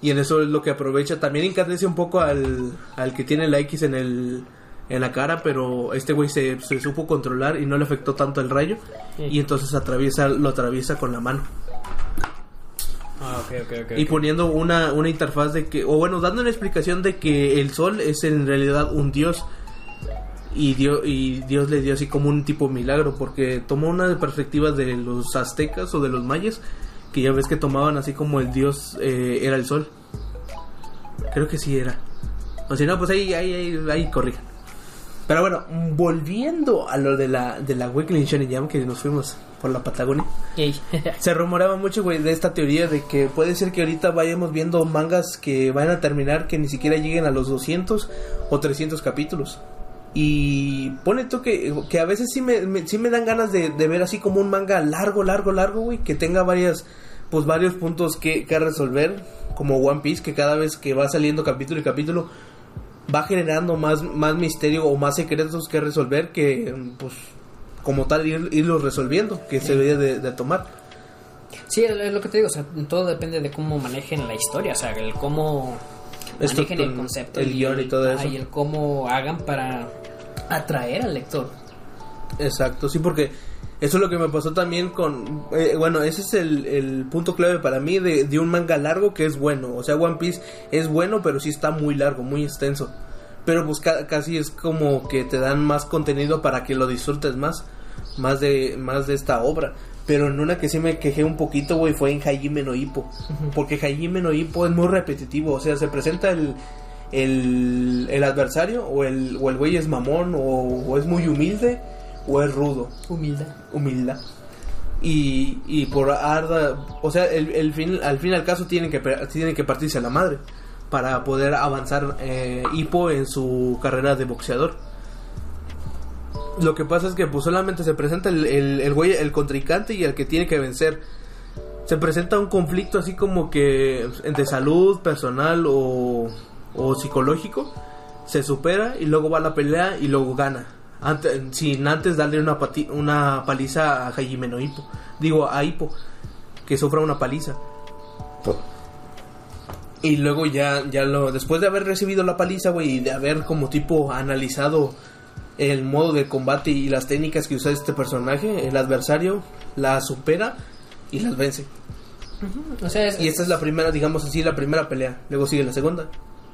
Y en eso es lo que aprovecha. También incandesce un poco al, al que tiene la X en el en la cara, pero este güey se, se supo controlar y no le afectó tanto el rayo. Sí. Y entonces atraviesa, lo atraviesa con la mano. Ah, ok, ok, ok. Y poniendo una, una interfaz de que, o bueno, dando una explicación de que el sol es en realidad un dios. Y Dios, y Dios le dio así como un tipo milagro, porque tomó una perspectiva de los aztecas o de los mayas, que ya ves que tomaban así como el dios eh, era el sol. Creo que sí era. O si no, pues ahí, ahí, ahí, ahí corrijan. Pero bueno, volviendo a lo de la, de la Weekly Shonen Jam, que nos fuimos por la Patagonia. se rumoraba mucho, güey, de esta teoría de que puede ser que ahorita vayamos viendo mangas que van a terminar que ni siquiera lleguen a los 200 o 300 capítulos. Y pone tú que, que a veces sí me, sí me dan ganas de, de, ver así como un manga largo, largo, largo, güey, que tenga varias, pues varios puntos que, que resolver, como One Piece, que cada vez que va saliendo capítulo y capítulo va generando más, más misterio o más secretos que resolver que, pues, como tal, ir, irlos resolviendo, que se debe de, tomar. Sí, es lo que te digo, o sea, todo depende de cómo manejen la historia, o sea, el cómo manejen el concepto, el guion y todo eso. Y el cómo hagan para atraer al lector. Exacto, sí, porque eso es lo que me pasó también con... Eh, bueno, ese es el, el, punto clave para mí de, de, un manga largo que es bueno. O sea, One Piece es bueno, pero sí está muy largo, muy extenso. Pero pues casi es como que te dan más contenido para que lo disfrutes más. Más de, más de esta obra. Pero en una que sí me quejé un poquito, güey, fue en Hajime no Hippo. Porque Hajime no Hippo es muy repetitivo. O sea, se presenta el, el, el adversario o el, o el güey es mamón o, o es muy humilde o es rudo. Humilde. Humilda. Y, y por arda, o sea, el, el fin, al fin y al caso tienen que, tienen que partirse a la madre para poder avanzar eh, Hippo en su carrera de boxeador. Lo que pasa es que pues solamente se presenta el, el, el güey, el contrincante y el que tiene que vencer. Se presenta un conflicto así como que entre salud, personal o, o psicológico. Se supera y luego va a la pelea y luego gana antes, sin antes darle una, una paliza a Hajime no. Digo, a Hippo, que sufra una paliza. Y luego ya, ya lo, después de haber recibido la paliza, güey, y de haber como tipo analizado el modo de combate y las técnicas que usa este personaje, el adversario la supera y las vence. y esta es la primera, digamos así, la primera pelea. Luego sigue la segunda,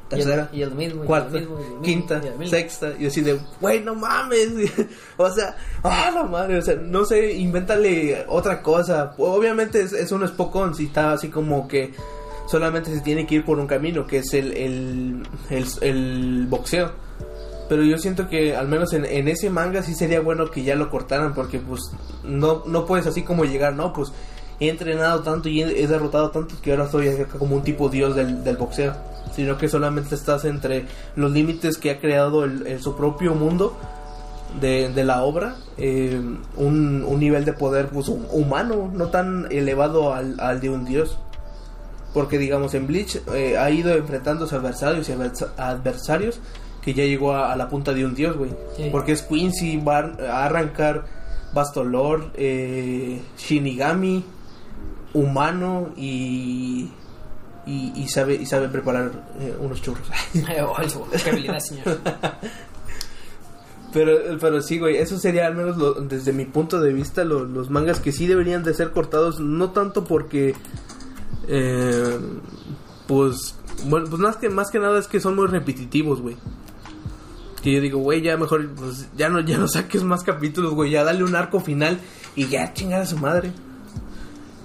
tercera, y el, mismo, cuarta, quinta, sexta, y así de, güey, no mames, o sea, ah, la madre, o sea, no sé, invéntale otra cosa. Obviamente es, es un espocón, si está así como que solamente se tiene que ir por un camino, que es el, el, el, boxeo. Pero yo siento que al menos en, en, ese manga sí sería bueno que ya lo cortaran, porque pues no, no puedes así como llegar, no, pues he entrenado tanto y he, derrotado tanto que ahora soy como un tipo dios del, del boxeo sino que solamente estás entre los límites que ha creado el, su propio mundo de, de la obra, eh, un, un, nivel de poder pues, humano, no tan elevado al, al, de un dios. Porque digamos en Bleach eh, ha ido enfrentándose a adversarios y adversarios que ya llegó a, la punta de un dios, güey. Porque es Quincy, va a arrancar Bastolor, eh, Shinigami, humano y y, sabe y sabe preparar eh, unos churros. qué habilidad, señor. Pero, pero sí, güey, eso sería al menos desde mi punto de vista los mangas que sí deberían de ser cortados, no tanto porque, eh, pues, bueno, pues más que, más que nada es que son muy repetitivos, güey. Que yo digo, güey, ya mejor, pues ya no, ya no saques más capítulos, güey, ya dale un arco final y ya chingar a su madre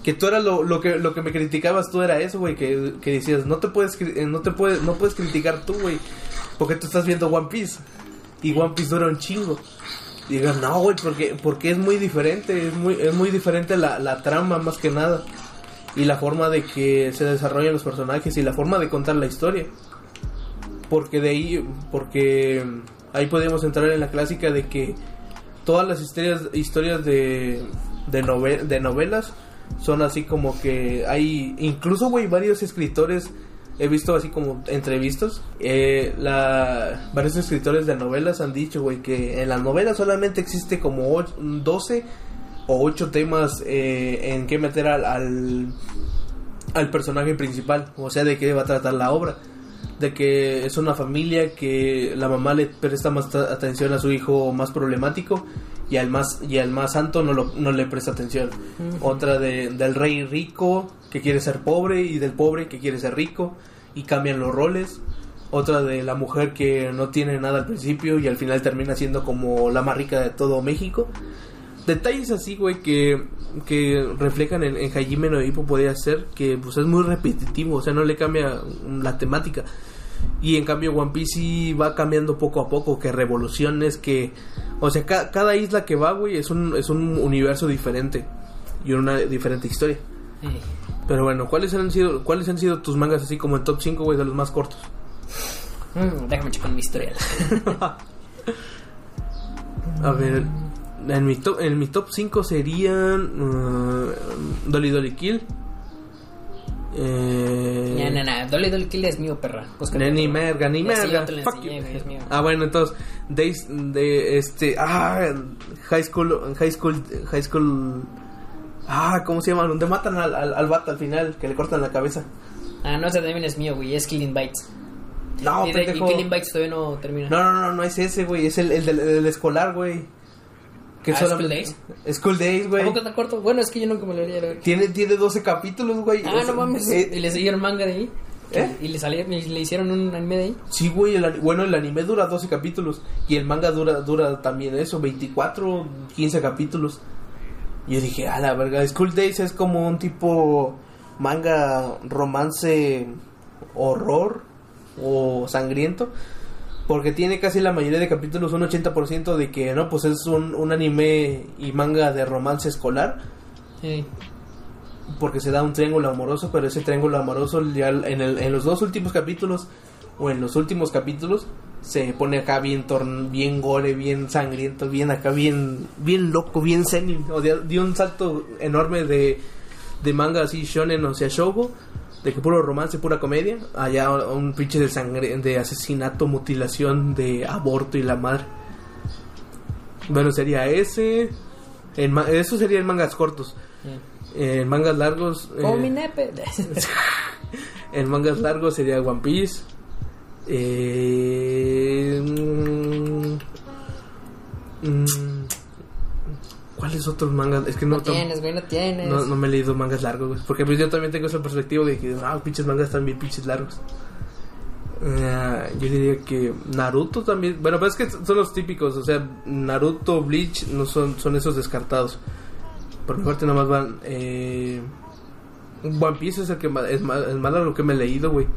que tú eras lo, lo, que lo que me criticabas tú era eso, güey, que, que, decías, no te puedes eh, no te puedes no puedes criticar tú, güey, porque tú estás viendo One Piece y One Piece dura un chingo. Y digas, "No, güey, porque porque es muy diferente, es muy es muy diferente la, la trama más que nada y la forma de que se desarrollan los personajes y la forma de contar la historia." Porque de ahí porque ahí podemos entrar en la clásica de que todas las historias historias de de, de novelas son así como que hay, incluso, güey, varios escritores, he visto así como entrevistas, eh, la, varios escritores de novelas han dicho, güey, que en la novela solamente existe como 12 o 8 temas eh, en que meter al, al, al personaje principal, o sea, de qué va a tratar la obra de que es una familia que la mamá le presta más atención a su hijo más problemático y al más y al más santo no, lo, no le presta atención. Otra de, del rey rico que quiere ser pobre y del pobre que quiere ser rico y cambian los roles. Otra de la mujer que no tiene nada al principio y al final termina siendo como la más rica de todo México. Detalles así, güey, que, que reflejan en, en Hajime no Hippo podría ser que pues es muy repetitivo, o sea, no le cambia la temática. Y en cambio One Piece sí va cambiando poco a poco, que revoluciones, que... O sea, ca- cada isla que va, güey, es un, es un universo diferente y una diferente historia. Eh, Pero bueno, ¿cuáles han sido, cuáles han sido tus mangas así como el top 5, güey, de los más cortos? mm, déjame checar mi historial. A ver, en mi top, en mi top 5 serían uh, Dolly Dolly Kill. Eh, No, no, no. Dolly Dolly Kill es mío, perra. Búscalo. ni merga, ni merga. Ah, bueno, entonces, Days de este. Ah, High School. High School. High School. Ah, ¿cómo se llama? Donde matan al, al, al vato al final, que le cortan la cabeza. Ah, no, ese también es mío, güey. Es Killing Bites. No, y, de- y. Killing Bites todavía no termina. No, no, no, no es ese, güey. Es el, el del, el escolar, güey. Que Ah, solamente- School Days, güey. ¿Tampoco está corto? Bueno, es que yo nunca me lo leí. Tiene, tiene 12 capítulos, güey. Ah, no mames. eh, ¿Y le siguieron manga de ahí? ¿Eh? ¿Y le, salieron, y le hicieron un anime de ahí? Sí, güey, el, bueno, el anime dura 12 capítulos y el manga dura dura también eso, 24, 15 capítulos. Y yo dije, a la verga, School Days es como un tipo manga romance horror o sangriento. Porque tiene casi la mayoría de capítulos un 80% de que, no, pues es un, un anime y manga de romance escolar. Sí. porque se da un triángulo amoroso, pero ese triángulo amoroso ya en, el- en los dos últimos capítulos o en los últimos capítulos se pone acá bien torn, bien gore, bien sangriento, bien acá bien bien loco, bien zen, o dio un salto enorme de, de manga así shonen, o sea, shoujo, de que puro romance, pura comedia, allá un pinche de sangre, de asesinato, mutilación, de aborto y la madre. Bueno, sería ese, en eso sería en mangas cortos. sí. En mangas largos. Eh, mi nepe. en mangas largos sería One Piece. Eh, mm, mm, ¿Cuáles otros mangas? Es que no, No tienes, güey, no tienes. no, no me he leído mangas largos, güey. Porque pues yo también tengo esa perspectiva de que, ah, pinches mangas están bien pinches largos. Eh, yo diría que Naruto también. Bueno, pues es que son los típicos. O sea, Naruto, Bleach, no son, son esos descartados. Por mi parte, nomás van. Eh, One Piece es el que ma- es más, es más largo que me he leído, güey.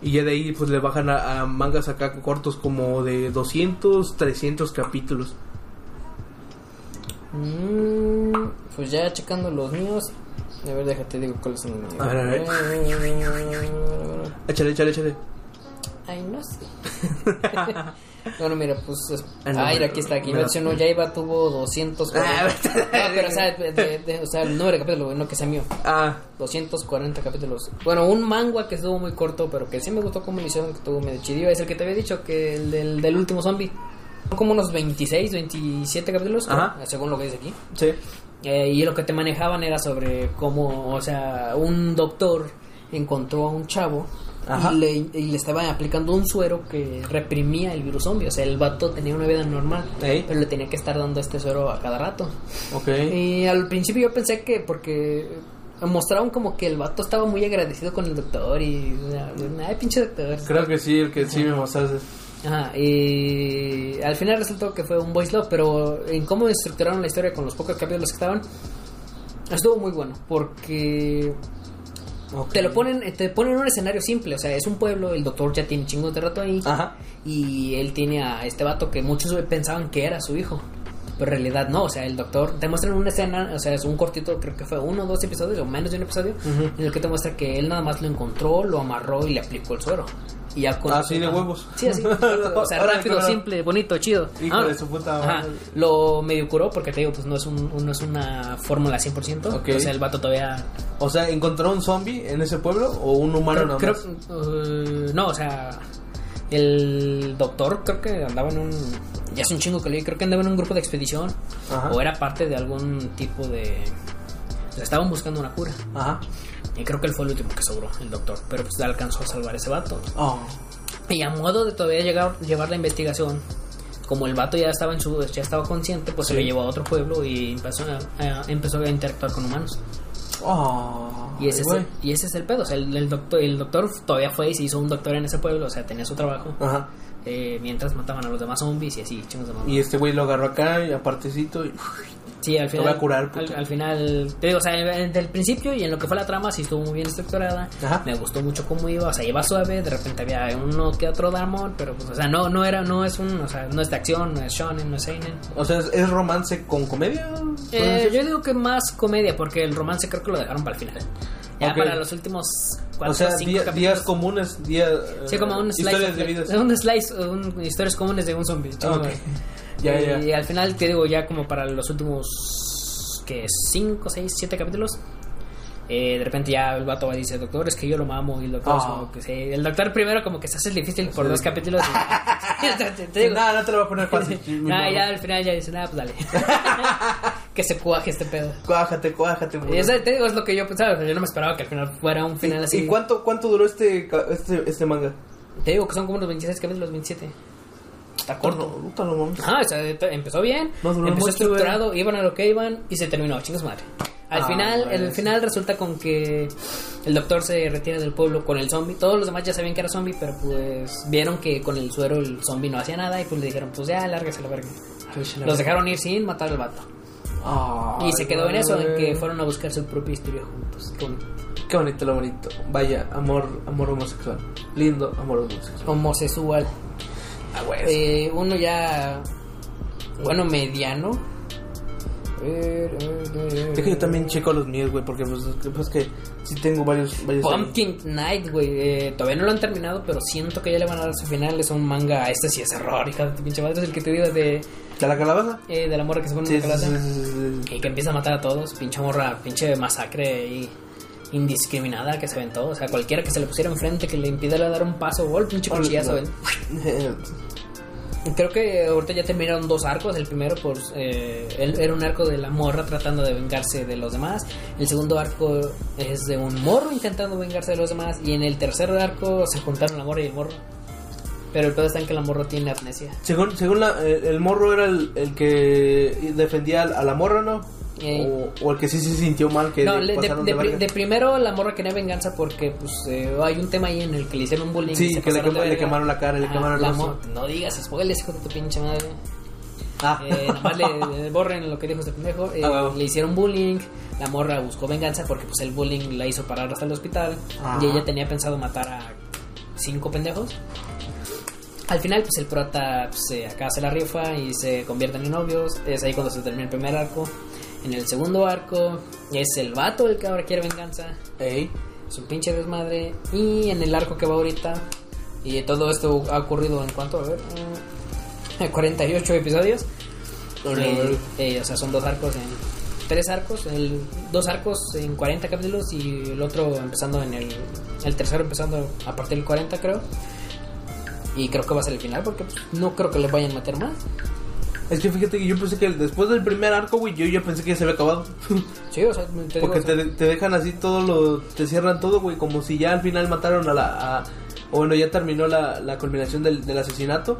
Y ya de ahí, pues le bajan a, a mangas acá cortos como de 200, 300 capítulos. Mm, pues ya checando los míos. A ver, déjate, digo cuáles son los míos. A ver, a ver. Échale, échale, échale. Ay, no sé. bueno, mira, pues. es- Ah, no, Ah, mira, aquí está. Aquí mira. mencionó Yaiba tuvo 200. Ah, no, pero o sea, de- de- de- o sea, el número de capítulos, no que sea mío. Ah, 240 capítulos. Bueno, un manga que estuvo muy corto, pero que sí me gustó como lo hicieron, que estuvo medio chido. Es el que te había dicho, que el del, del último zombie. Como unos 26, 27 capítulos, creo, según lo que dice aquí. sí. Eh, y lo que te manejaban era sobre cómo, o sea, un doctor encontró a un chavo Ajá. y le, y le estaba aplicando un suero que reprimía el virus zombie. O sea, el vato tenía una vida normal, pero le tenía que estar dando este suero a cada rato. Y al principio yo pensé que porque mostraron como que el vato estaba muy agradecido con el doctor y... Ay, pinche doctor. Creo que sí, el que sí me mostraste. Ajá, y al final resultó que fue un voice love, pero en cómo estructuraron la historia con los pocos capítulos que estaban, estuvo muy bueno, porque te lo ponen, te ponen en un escenario simple, o sea, es un pueblo, el doctor ya tiene chingos de rato ahí, Ajá. y él tiene a este vato que muchos pensaban que era su hijo. Pero en realidad no, o sea, el doctor te muestra una escena, o sea, es un cortito, creo que fue uno o dos episodios, o menos de un episodio, en el que te muestra que él nada más lo encontró, lo amarró y le aplicó el suero. Y ya con Así de huevos. Sí, así. O sea, rápido, simple, bonito, chido. Hijo Ah, de su puta ajá. madre. Lo medio curó porque te digo, pues no es, un, no es una fórmula 100%. Ok. O sea, el vato todavía. O sea, ¿encontró un zombie en ese pueblo o un humano Creo, creo- eh, no, o sea, el doctor creo que andaba en un. Ya es un chingo que leí, creo que andaba en un grupo de expedición. Ajá. O era parte de algún tipo de. o sea, estaban buscando una cura. Ajá. Y creo que él fue el último que sobró, el doctor. Pero pues alcanzó a salvar ese vato. Oh. Y a modo de todavía llegar, llevar la investigación, como el vato ya estaba en su, ya estaba consciente, pues se lo llevó a otro pueblo y empezó a, empezó a interactuar con humanos. Oh. Y ese, es el, y ese es el pedo. O sea, el, el doctor, el doctor todavía fue y se hizo un doctor en ese pueblo, o sea, tenía su trabajo. Ajá. Eh, mientras mataban a los demás zombies y así, chingos de mamá. Y este güey lo agarró acá y apartecito y Sí, al Te final. voy a curar, al, al final, te digo, o sea, desde el principio y en lo que fue la trama, sí estuvo muy bien estructurada. Ajá. Me gustó mucho cómo iba, o sea, iba suave. De repente había uno que otro Darmon, pero pues, o sea, no, no era, no es un, o sea, no es de acción, no es shonen, no es seinen. O sea, ¿es, es romance con comedia? Eh, yo digo que más comedia, porque el romance creo que lo dejaron para el final. Ya para los últimos cuatro o sea, cinco día- días comunes, días... Sí, como un slice. Historias of de vidas. Un slice, un, historias comunes de un zombie. Ah, ok. Ya, ya. Y al final, te digo, ya como para los últimos, que 5, 6, 7 capítulos. eh, de repente ya el vato va y dice, doctor, es que yo lo mamo. Y el doctor, como que sí. El doctor primero como que se hace difícil por dos capítulos. y- te, te- digo, Nada, no te lo voy a poner fácil. mamá. ya al final ya dice, nada, pues dale. Que se cuaje este pedo. Cuájate, cuájate. Y burro. eso, te digo, es lo que yo pensaba. yo no me esperaba que al final fuera un final así. ¿Y cuánto, cuánto duró este, este, este manga? Te digo que son como unos 26 capítulos, 27. Está corto. Ajá, o sea, empezó bien, No empezó mucho, estructurado, iban a lo que iban y se terminó, chingas madre. Al Ah, final, bueno. el final resulta con que el doctor se retira del pueblo con el zombie. Todos los demás ya sabían que era zombie, pero pues vieron que con el suero el zombie no hacía nada y pues le dijeron, pues ya, lárguese a la verga. Los dejaron ir sin matar al vato. Ay, Y se quedó en eso, en que fueron a buscar su propia historia juntos. Qué bonito. Qué bonito, lo bonito. Vaya, amor, amor homosexual. Lindo amor homosexual. Homosexual. Ah, güey. Eh, uno ya, bueno, mediano. Eh, Es que yo también checo los míos, güey, porque pues, que- pues que sí tengo varios... varios Pumpkin Night, güey. eh, todavía no lo han terminado, pero siento que ya le van a dar su final. Es un manga. Este sí es error, hija de pinche madre. Es el que te digo de, ¿De la calabaza? eh, de la morra que se pone Sí, en la calabaza. sí, sí, sí. Y que empieza a matar a todos. Pinche morra, pinche masacre y indiscriminada que se aventó. O sea, cualquiera que se le pusiera enfrente que le impidiera dar un paso o el pinche cuchillazo. Creo que ahorita ya terminaron dos arcos. El primero por, eh, él- era un arco de la morra tratando de vengarse de los demás. El segundo arco es de un morro intentando vengarse de los demás. Y en el tercer arco se juntaron la morra y el morro. Pero el pedo está en que la morra tiene amnesia. Según, según la, el, el morro era el, el que defendía a la morra, ¿no? Eh. O, o el que sí se sintió mal que No, le de, de de de primero la morra quería venganza porque pues eh, hay un tema ahí en el que le hicieron bullying. Sí, y se que le quema- quemaron la cara, le quemaron la No digas spoilers, hijo de tu pinche madre. Ah. Eh, nomás le, borren lo que dijo este pendejo. Eh, Ah. Le hicieron bullying. La morra buscó venganza porque pues el bullying la hizo parar hasta el hospital. Ah. Y ella tenía pensado matar a cinco pendejos. Al final, pues el prota pues, acá se la rifa y se convierten en novios. Es ahí cuando se termina el primer arco. En el segundo arco es el vato el que ahora quiere venganza. Ey. Es un pinche desmadre. Y en el arco que va ahorita. Y todo esto ha ocurrido en cuanto, a ver. eh, 48 episodios. Eh, eh, o sea, son dos arcos en. Tres arcos, el, dos arcos en 40 capítulos y el otro empezando en el. El tercero empezando a partir del 40, creo. Y creo que va a ser el final porque pues, no creo que le vayan a meter más. Es que fíjate que yo pensé que después del primer arco, güey, yo ya pensé que ya se había acabado. Sí, o sea, te digo, Porque o sea, te, te dejan así todo lo. Te cierran todo, güey, como si ya al final mataron a la. a- o bueno, ya terminó la, la culminación del, del asesinato.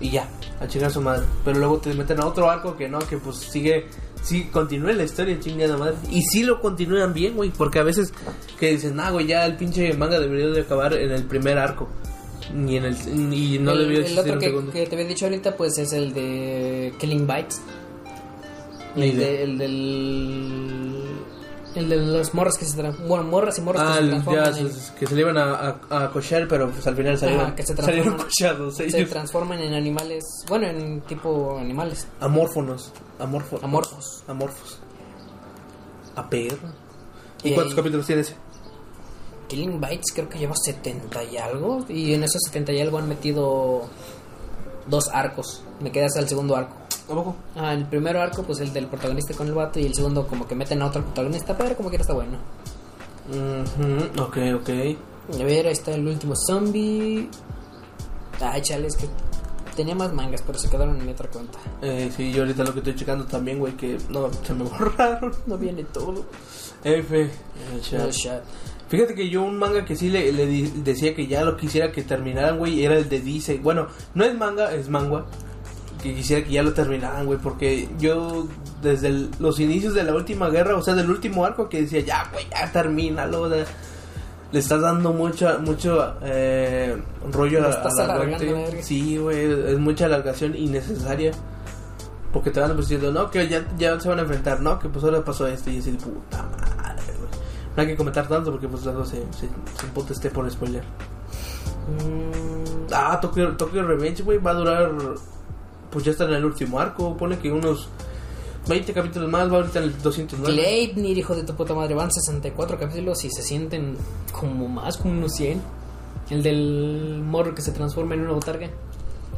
Y ya, a chingar a su madre. Pero luego te meten a otro arco que no, que pues sigue. Sí, continúa la historia, chingada madre. Y sí lo continúan bien, güey. Porque a veces que dicen, nah, güey, ya el pinche manga debería de acabar en el primer arco. Ni en el. Y no el, debería el otro que, que te había dicho ahorita, pues es el de Killing Bites. Ni El, de, el del. El de las morras que se transforman. Bueno, morras y morras Ah, que se transforman. ya, en, que se le iban a, a, a cochar, pero pues al final salieron, Ajá, que se salieron cochados. se ellos. transforman en animales. Bueno, en tipo animales. Amórfonos. Amorfo- Amorfos. Amorfos. A perro. ¿Y Y- cuántos capítulos tiene ese? Killing Bites creo que lleva 70 y algo. Y en esos 70 y algo han metido dos arcos. Me quedé hasta el segundo arco. Ah, el primer arco, pues el del protagonista con el vato. Y el segundo, como que meten a otro protagonista. Pero como quiera está bueno. Ujú, Ok, ok. A ver, ahí está el último zombie. Ay, chale, es que tenía más mangas, pero se quedaron en mi otra cuenta. Eh, sí, yo ahorita lo que estoy checando también, güey, que no, se me borraron. No viene todo. F. eh, chat. No, chat. Fíjate que yo un manga que sí le, le decía que ya lo quisiera que terminaran, güey, era el de Dice. Bueno, no es manga, es manga. Que quisiera que ya lo terminaran, güey, porque yo desde el- los inicios de la última guerra, o sea, del último arco, que decía, ya, güey, ya termínalo. de- le estás dando mucho, mucho eh, rollo Lo a, a la muerte. Sí, güey, es mucha alargación innecesaria. Porque te van diciendo, no, que ya, ya se van a enfrentar, no, que pues ahora pasó esto y así de puta madre. No hay que comentar tanto porque pues luego se, se, se imputa este por spoiler. Mm, ah, Tokyo, Tokyo Revenge, güey, va a durar. Pues ya está en el último arco. Pone que unos 20 capítulos más, va ahorita en el 209. Gleipnir, hijo de tu puta madre, van 64 capítulos y se sienten como más, como unos 100. El del morro que se transforma en una botarga.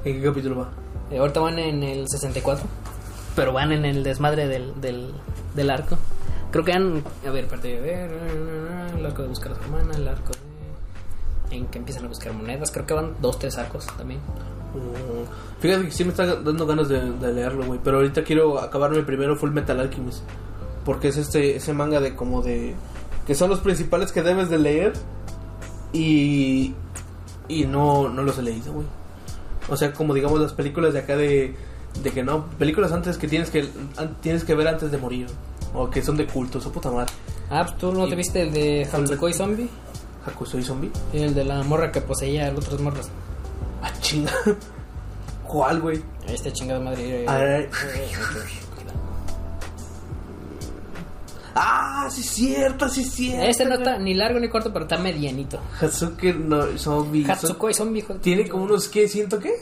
¿En qué capítulo va? Eh, ahorita van en el 64. Pero van en el desmadre del, del, del arco. Creo que han. A ver, parte de ver. El arco de buscar a su hermana, el arco de. En que empiezan a buscar monedas. Creo que van dos, tres arcos también. Mm, Fíjate que sí me está dando ganas de, leerlo, güey. Pero ahorita quiero acabarme primero Full Metal Alchemist. Porque es este ese manga de como de. Que son los principales que debes de leer. Y. Y no, no los he leído, güey. O sea, como digamos las películas de acá de. De que no. Películas antes que tienes que tienes que ver antes de morir. O que son de culto, su puta madre. Ah, pues tú no te viste el de Hatsukoi Zombie. Hakusoi Zombie. El de la morra que poseía a otras morras. Ah, chinga. ¿Cuál, güey? Este chingada madre. A ver. Ah, sí es cierto, sí es cierto. Este no está ni largo ni corto, pero está medianito. Hatsuke no Zombie. Hatsukoi Zombie, hijo Tiene como unos, ¿qué? ¿Ciento qué?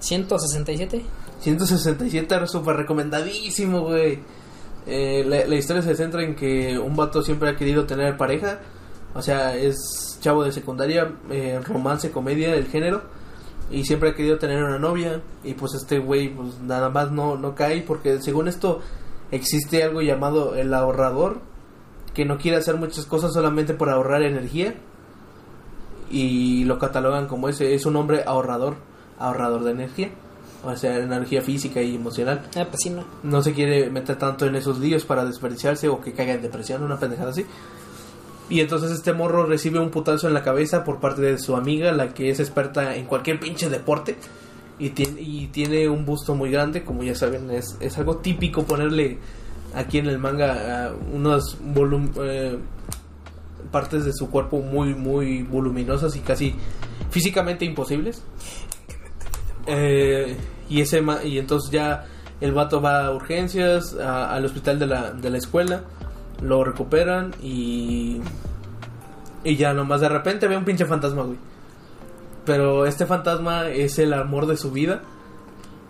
167. 167 era súper recomendadísimo, güey. Eh, la, historia se centra en que un vato siempre ha querido tener pareja. O sea, es chavo de secundaria, eh, romance, comedia, el género. Y siempre ha querido tener una novia. Y pues este güey, pues nada más no, no cae. Porque según esto, existe algo llamado el ahorrador. Que no quiere hacer muchas cosas solamente por ahorrar energía. Y lo catalogan como ese. Es un hombre ahorrador. Ahorrador de energía. O sea, energía física y emocional Ah, pues sí, no. no se quiere meter tanto en esos líos para desperdiciarse o que caiga en depresión, una pendejada así. Y entonces este morro recibe un putazo en la cabeza por parte de su amiga, la que es experta en cualquier pinche deporte. Y tiene, y tiene un busto muy grande, como ya saben, es, es algo típico ponerle aquí en el manga ah, unas eh, partes de su cuerpo muy, muy voluminosas y casi físicamente imposibles. Eh, y ese y entonces ya el vato va a urgencias al hospital de la, de la escuela lo recuperan y y ya nomás de repente ve un pinche fantasma güey. Pero este fantasma es el amor de su vida.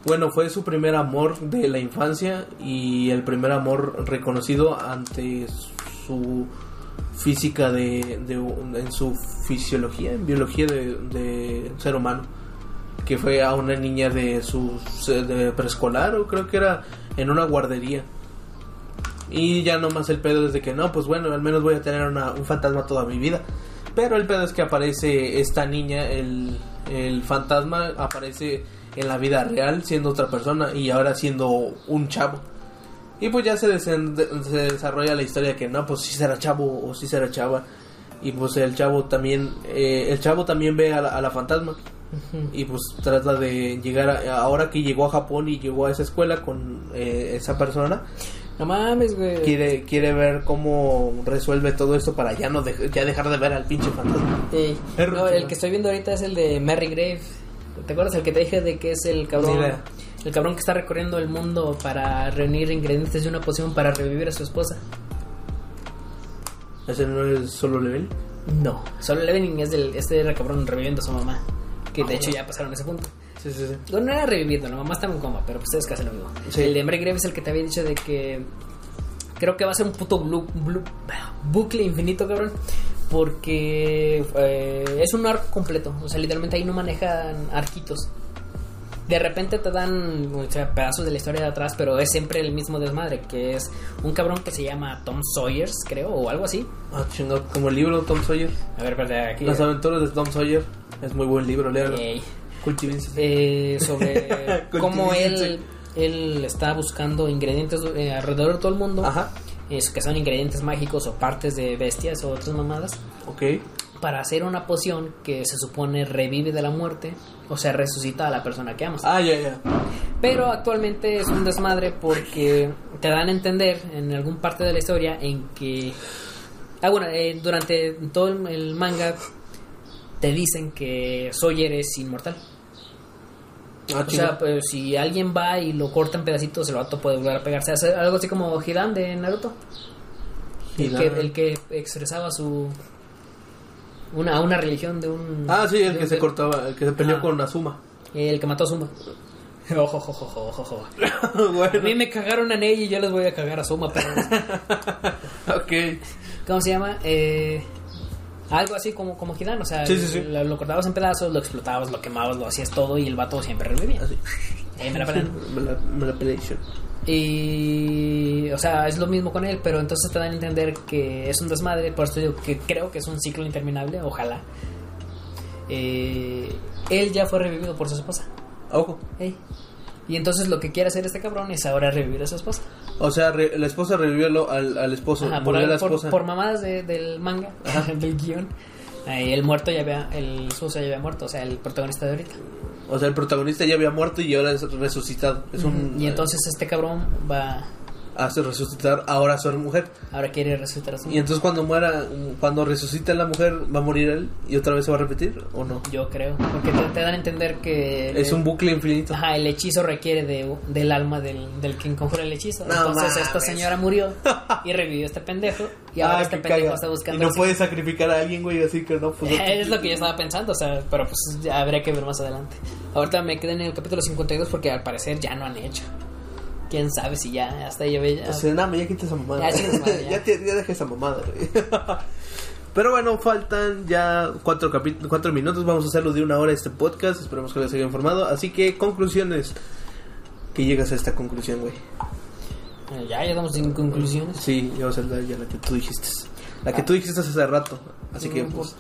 Bueno fue su primer amor de la infancia y el primer amor reconocido ante su física de, en su fisiología en biología de ser humano que fue a una niña de su preescolar o creo que era en una guardería. Y ya nomás el pedo es de que no pues bueno al menos voy a tener una- un fantasma toda mi vida. Pero el pedo es que aparece esta niña el, el fantasma aparece en la vida real siendo otra persona y ahora siendo un chavo. Y pues ya se, se desarrolla la historia que no pues si será chavo o si será chava. Y pues el chavo también eh, el chavo también ve a la, a la fantasma y pues trata de llegar a, ahora que llegó a Japón y llegó a esa escuela con eh, esa persona No mames, güey. quiere quiere ver cómo resuelve todo esto para ya no dej- ya dejar de ver al pinche fantasma no, el que estoy viendo ahorita es el de Merry Grave. ¿Te acuerdas el que te dije de que es el cabrón? El cabrón que está recorriendo el mundo para reunir ingredientes de una poción para revivir a su esposa. ese no es solo level No, solo Levening es del este era cabrón reviviendo a su mamá. Que de Ah, hecho ya pasaron ese punto. sí sí sí No, no era reviviendo, la mamá estaba en coma, pero pues es casi lo mismo. Sí. El de Merry Grave es el que te había dicho de que creo que va a ser un puto blu- blu- bucle infinito, cabrón. Porque eh, es un arco completo. O sea, literalmente ahí no manejan arquitos. De repente te dan o sea, pedazos de la historia de atrás, pero es siempre el mismo desmadre, que es un cabrón que se llama Tom Sawyers, creo, o algo así. ah chingado como el libro Tom Sawyer A ver, espérate, aquí. las aventuras de Tom Sawyer es muy buen libro léalo cultívense eh, sobre cómo él, él está buscando ingredientes eh, alrededor de todo el mundo. ajá es- que son ingredientes mágicos o partes de bestias o otras mamadas. ok Para hacer una poción que se supone revive de la muerte. O sea, resucita a la persona que amas. ah ya ya Pero actualmente es un desmadre porque te dan a entender en algún parte de la historia en que... Ah, bueno, eh, durante todo el, manga te dicen que Sawyer es inmortal. Ah, o sea, pues, si alguien va y lo corta en pedacitos, el vato puede volver a pegarse. Algo así como Hidan de Naruto. El que, el que expresaba su. Una, una religión de un. Ah, sí, el que se cortaba, el que se peleó Ah. con Azuma. El que mató a Suma. Ojo, ojo, ojo, ojo. A mí me cagaron a Ney y yo les voy a cagar a Suma, pero. ok. ¿Cómo se llama? Eh, algo así como, como Hidan, o sea, Sí, sí, sí. Lo, lo cortabas en pedazos, lo explotabas, lo quemabas, lo hacías todo y el vato siempre revivía. Así. Eh, me la pelan. Me la, me la. Y, o sea, es lo mismo con él, pero entonces te dan a entender que es un desmadre, por eso digo que creo que es un ciclo interminable, ojalá. Eh, él ya fue revivido por su esposa. Ojo. Ey. Y entonces lo que quiere hacer este cabrón es ahora revivir a su esposa. O sea, re- la esposa revivió al, al esposo. Ajá, por, la por- esposa. por mamadas de- del manga, del guion. eh, el muerto ya había, el esposo ya había muerto, o sea, el protagonista de ahorita. O sea, el protagonista ya había muerto y ahora es resucitado. Es un, y entonces este cabrón va, hace resucitar ahora su mujer. ahora quiere resucitar a su Y entonces cuando muera, cuando resucita la mujer, ¿va a morir él? ¿Y otra vez se va a repetir o no? Yo creo, porque te, te dan a entender que... Es un bucle infinito. Ajá, el hechizo requiere de, del alma del, del quien conjura el hechizo. No Entonces mames. esta señora murió y revivió este pendejo. Y ahora Ah, este que pendejo caga. está buscando... Y no puede sacrificar a alguien, güey, así que no, pues... es lo que yo estaba pensando, o sea, pero pues ya habría que ver más adelante. Ahorita me quedé en el capítulo 52 porque al parecer ya no han hecho. Quién sabe si ya hasta ya ve ya. O sea, nada, ya quita esa mamada. Ya, su madre, ya. ya, te- ya deja esa mamada, güey. Pero bueno, faltan ya cuatro, cuatro minutos. Vamos a hacerlo de una hora este podcast. Esperemos que les haya informado. Así que, conclusiones. Que llegas a esta conclusión, güey. Eh, Ya llegamos sin conclusiones. Sí, ya va a ser la, ya la que tú dijiste. La que tú dijiste hace rato. Así que, pues.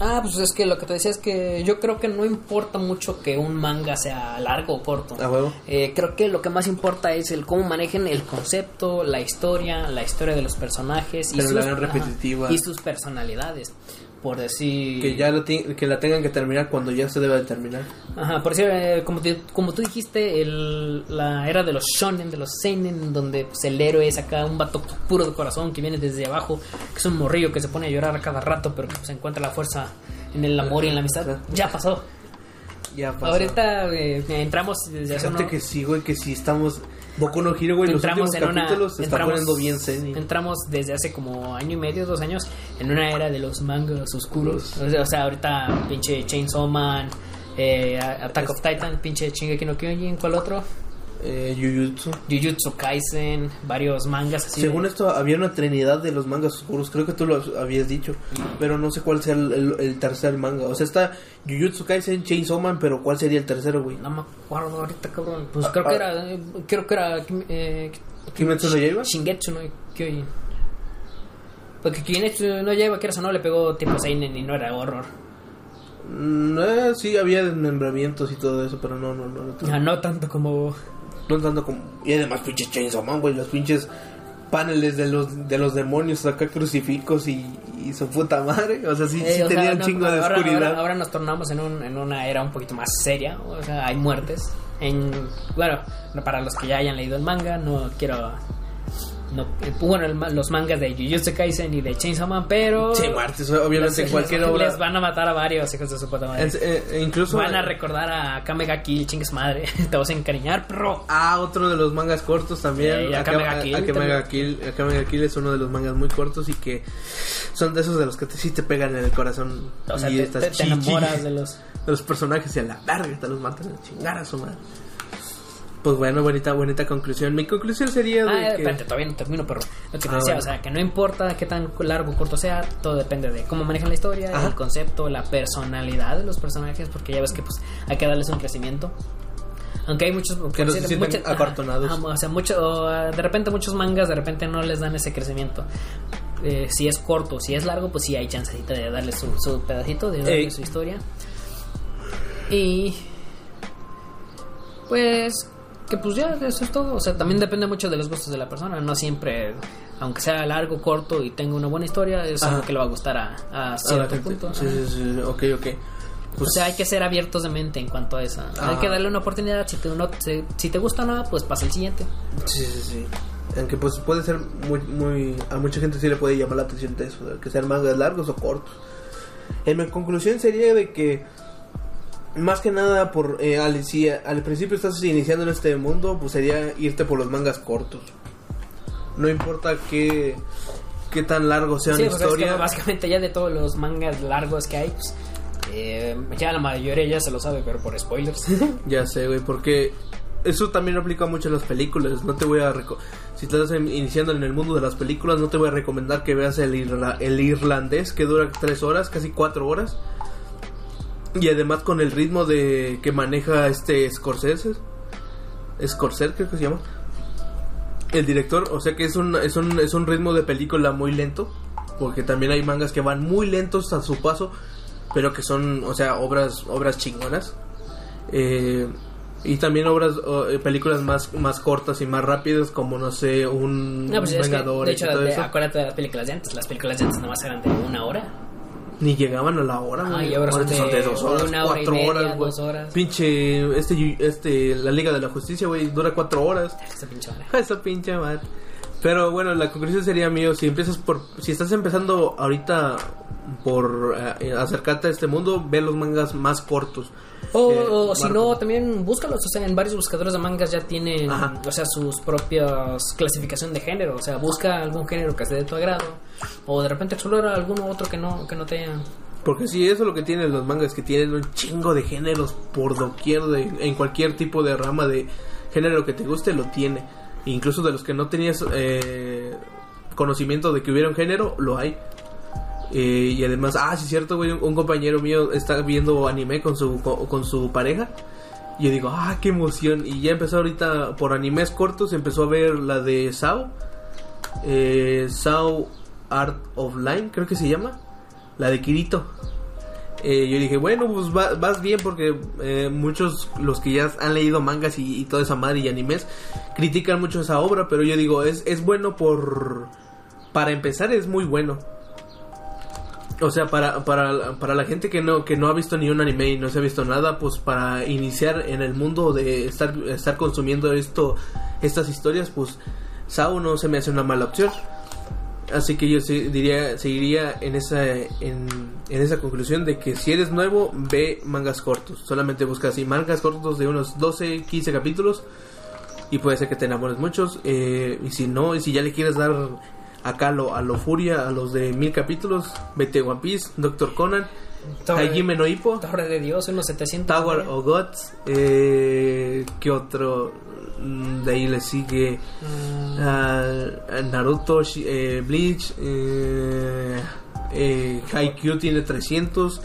Ah, pues es que lo que te decía es que yo creo que no importa mucho que un manga sea largo o corto. A huevo. Eh, creo que lo que más importa es el cómo manejen el concepto, la historia, la historia de los personajes y, sus, ajá, y sus personalidades. Por decir. Que ya lo que la tengan que terminar cuando ya se deba de terminar. Ajá, por decir, eh, como, te- como tú dijiste, el, la era de los shonen, de los seinen, donde pues, el héroe es acá un vato puro de corazón que viene desde abajo, que es un morrillo que se pone a llorar a cada rato, pero que pues, encuentra la fuerza en el amor y en la amistad. Ya pasó. Ya pasó. Ahorita eh, entramos desde hace uno- que sí, güey, que sí estamos. Boku no Hero, güey, los entramos últimos en una se está entramos, poniendo bien serio. entramos desde hace como año y medio dos años en una era de los mangas oscuros o sea, o sea, ahorita pinche Chainsaw Man eh, Attack of Titan pinche Shingeki no Kyojin ¿cuál otro? Eh, Jujutsu. Jujutsu Kaisen varios mangas así Según de- esto, había una trinidad de los mangas oscuros. Creo que tú lo habías dicho. Pero no sé cuál sea el, el- el tercer manga. O sea, está Jujutsu Kaisen, Chainsaw Man, pero ¿cuál sería el tercero, güey? no me acuerdo ahorita cabrón pues Ah, creo ah. que era eh, creo que era eh, ¿Kimetsu no Yaiba? Shingetsu no Kyojin porque Kimetsu no Yaiba que era no le pegó tipo seinen y no era horror Mm, eh, sí, había desmembramientos y todo eso, pero no, no, no. No, Ah, no tanto como no tanto como. Y además, pinches Chainsaw Man, güey, los pinches paneles de los de los demonios acá crucifijos y, y su puta madre. O sea, sí, Eh, sí sea, tenía un no, chingo de oscuridad. Ahora, ahora nos tornamos en, un, en una era un poquito más seria. O sea, hay muertes. En, bueno, no, para los que ya hayan leído el manga, no quiero. No, eh, bueno, el los mangas de Jujutsu Kaisen y de Chainsaw Man, pero. Sí, muertes, obviamente cualquier obra. Les van a matar a varios hijos de su puta madre. Es- eh, eh, incluso. Van a recordar a Kamega Kill, chingues madre. Te vas a encariñar, pro. Ah, otro de los mangas cortos también. Eh, y Akame Akame ga Kill Akame también. ga Kill. Es uno de los mangas muy cortos y que son de esos de los que te, sí te pegan en el corazón. O sea, y te, estás te- te enamoras de los. de los personajes y a la verga te los matan a chingar a su madre. Pues bueno, bonita, bonita conclusión. Mi conclusión sería de Ah, que... espérate, todavía no termino, pero lo que te Ah, decía, bueno. o sea, que no importa qué tan largo o corto sea, todo depende de cómo manejan la historia, Ajá. el concepto, la personalidad de los personajes, porque ya ves que pues hay que darles un crecimiento. Aunque hay muchos Que no se acartonados. ajá, o sea, mucho, de repente muchos mangas de repente no les dan ese crecimiento. Eh, si es corto, si es largo, pues sí hay chancecita de darle su, su pedacito, de darle Ey. su historia. Y pues que pues ya eso es todo o sea también depende mucho de los gustos de la persona no siempre aunque sea largo corto y tenga una buena historia es algo Ajá. que le va a gustar a, a Ah, cierto gente- punto Sí, sí, sí, ok, ok. o Pues, sea hay que ser abiertos de mente en cuanto a eso hay Ah. que darle una oportunidad si te, no, si, si te gusta o no pues pasa el siguiente sí, sí, sí. Aunque pues puede ser muy, muy... A mucha gente sí le puede llamar la atención de eso, de que sean mangas largos o cortos. En mi conclusión sería de que más que nada, por eh, al, si al principio estás iniciando en este mundo, pues sería irte por los mangas cortos. No importa qué, qué tan largo sea Sí, la es que historia. básicamente ya de todos los mangas largos que hay, pues eh, ya la mayoría ya se lo sabe, pero por spoilers. Ya sé, güey, porque eso también aplica mucho en las películas. No te voy a... Si estás iniciando en el mundo de las películas, no te voy a recomendar que veas el, irla- el irlandés, que dura tres horas, casi cuatro horas. Y además con el ritmo de que maneja este Scorsese. Scorsese creo que se llama. El director, o sea que es un, es un, es un ritmo de película muy lento. Porque también hay mangas que van muy lentos a su paso. Pero que son, o sea, obras, obras chingonas. Eh, y también obras, eh, películas más, más cortas y más rápidas, como no sé, un No, pues es que, Vengadores de y hecho, todo de- eso. acuérdate de las películas de antes. Las películas de antes nomás eran de una hora. Ni llegaban a la hora, Ah, güey. y ahora son de dos horas, una hora y cuatro media, horas, dos horas. Pinche, este, este, la Liga de la Justicia, güey, dura cuatro horas. Esa pinche hora. Esa pinche madre. Pero bueno, la conclusión sería mío, si empiezas por, si estás empezando ahorita por eh, acercarte a este mundo, ve los mangas más cortos. O, Eh, o si no, también búscalos. O sea, en varios buscadores de mangas ya tienen, Ajá. o sea, sus propias clasificación de género. O sea, busca algún género que esté de tu agrado. O de repente explora alguno otro que no, que no te haya. Porque si eso es lo que tienen los mangas, que tienen un chingo de géneros por doquier, de, en cualquier tipo de rama de género que te guste, lo tiene. Incluso de los que no tenías eh, conocimiento de que hubiera un género, lo hay. Eh, y además, ah, sí es cierto, güey, un, compañero mío está viendo anime con su, con, con su pareja. Y yo digo, ah, qué emoción. Y ya empezó ahorita por animes cortos, empezó a ver la de Sao. Eh, Sao Art of Line, creo que se llama. La de Kirito. Eh, yo dije, bueno, pues va- vas bien porque eh, muchos, los que ya han leído mangas y, toda esa madre y animes, critican mucho esa obra, pero yo digo, es, es bueno por... Para empezar es muy bueno. O sea, para, para, para la gente que no, que no ha visto ni un anime y no se ha visto nada, pues para iniciar en el mundo de estar, estar consumiendo esto, estas historias, pues Sao no se me hace una mala opción. Así que yo sí diría, seguiría en esa, en, en esa conclusión de que si eres nuevo, ve mangas cortos. Solamente busca así mangas cortos de unos 12, 15 capítulos. Y puede ser que te enamores muchos. eh, y si no, y si ya le quieres dar acá a lo, a lo furia, a los de mil capítulos, vete One Piece, Doctor Conan, Hajime no Ippo, Torre de Dios, unos 700. Tower of Gods, eh, ¿qué otro? Mm, De ahí le sigue Ah, ah, Naruto, eh, Bleach, eh, eh, Haikyuu tiene 300.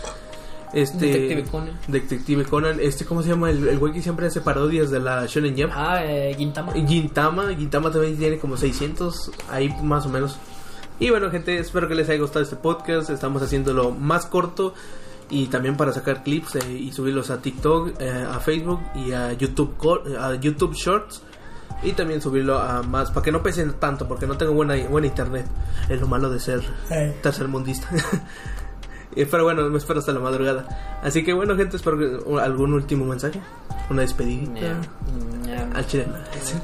Este, Detective Conan. Detective Conan. Este, ¿cómo se llama? El, el güey que siempre hace parodias de la Shonen Jump. ah, eh, Gintama. Gintama, Gintama también tiene como 600, ahí más o menos. Y bueno, gente, espero que les haya gustado este podcast. Estamos haciéndolo más corto y también para sacar clips eh, y subirlos a TikTok, eh, a Facebook y a YouTube, a YouTube Shorts. Y también subirlo a más, para que no pesen tanto, porque no tengo buena, buena internet. Es lo malo de ser tercermundista. Eh, Pero bueno, me espero hasta la madrugada. Así que bueno, gente, espero que algún último mensaje. Una despedida. Nah, nah, Al chile.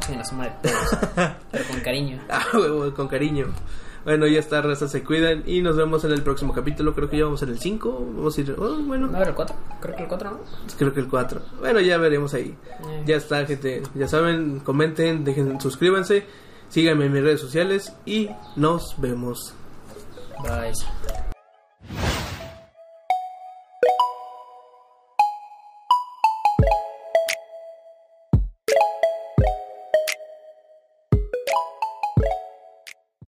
en la suma de todos. Pero con cariño. Ah, huevo, con cariño. Bueno, ya está, raza, se cuidan y nos vemos en el próximo capítulo. Creo que ya vamos en el 5. Vamos a ir. oh, bueno, ¿No el 4? Creo que el 4, ¿no? creo que el 4. Bueno, ya veremos ahí. Eh. Ya está, gente. Ya saben, comenten, dejen, suscríbanse, síganme en mis redes sociales y nos vemos. Bye.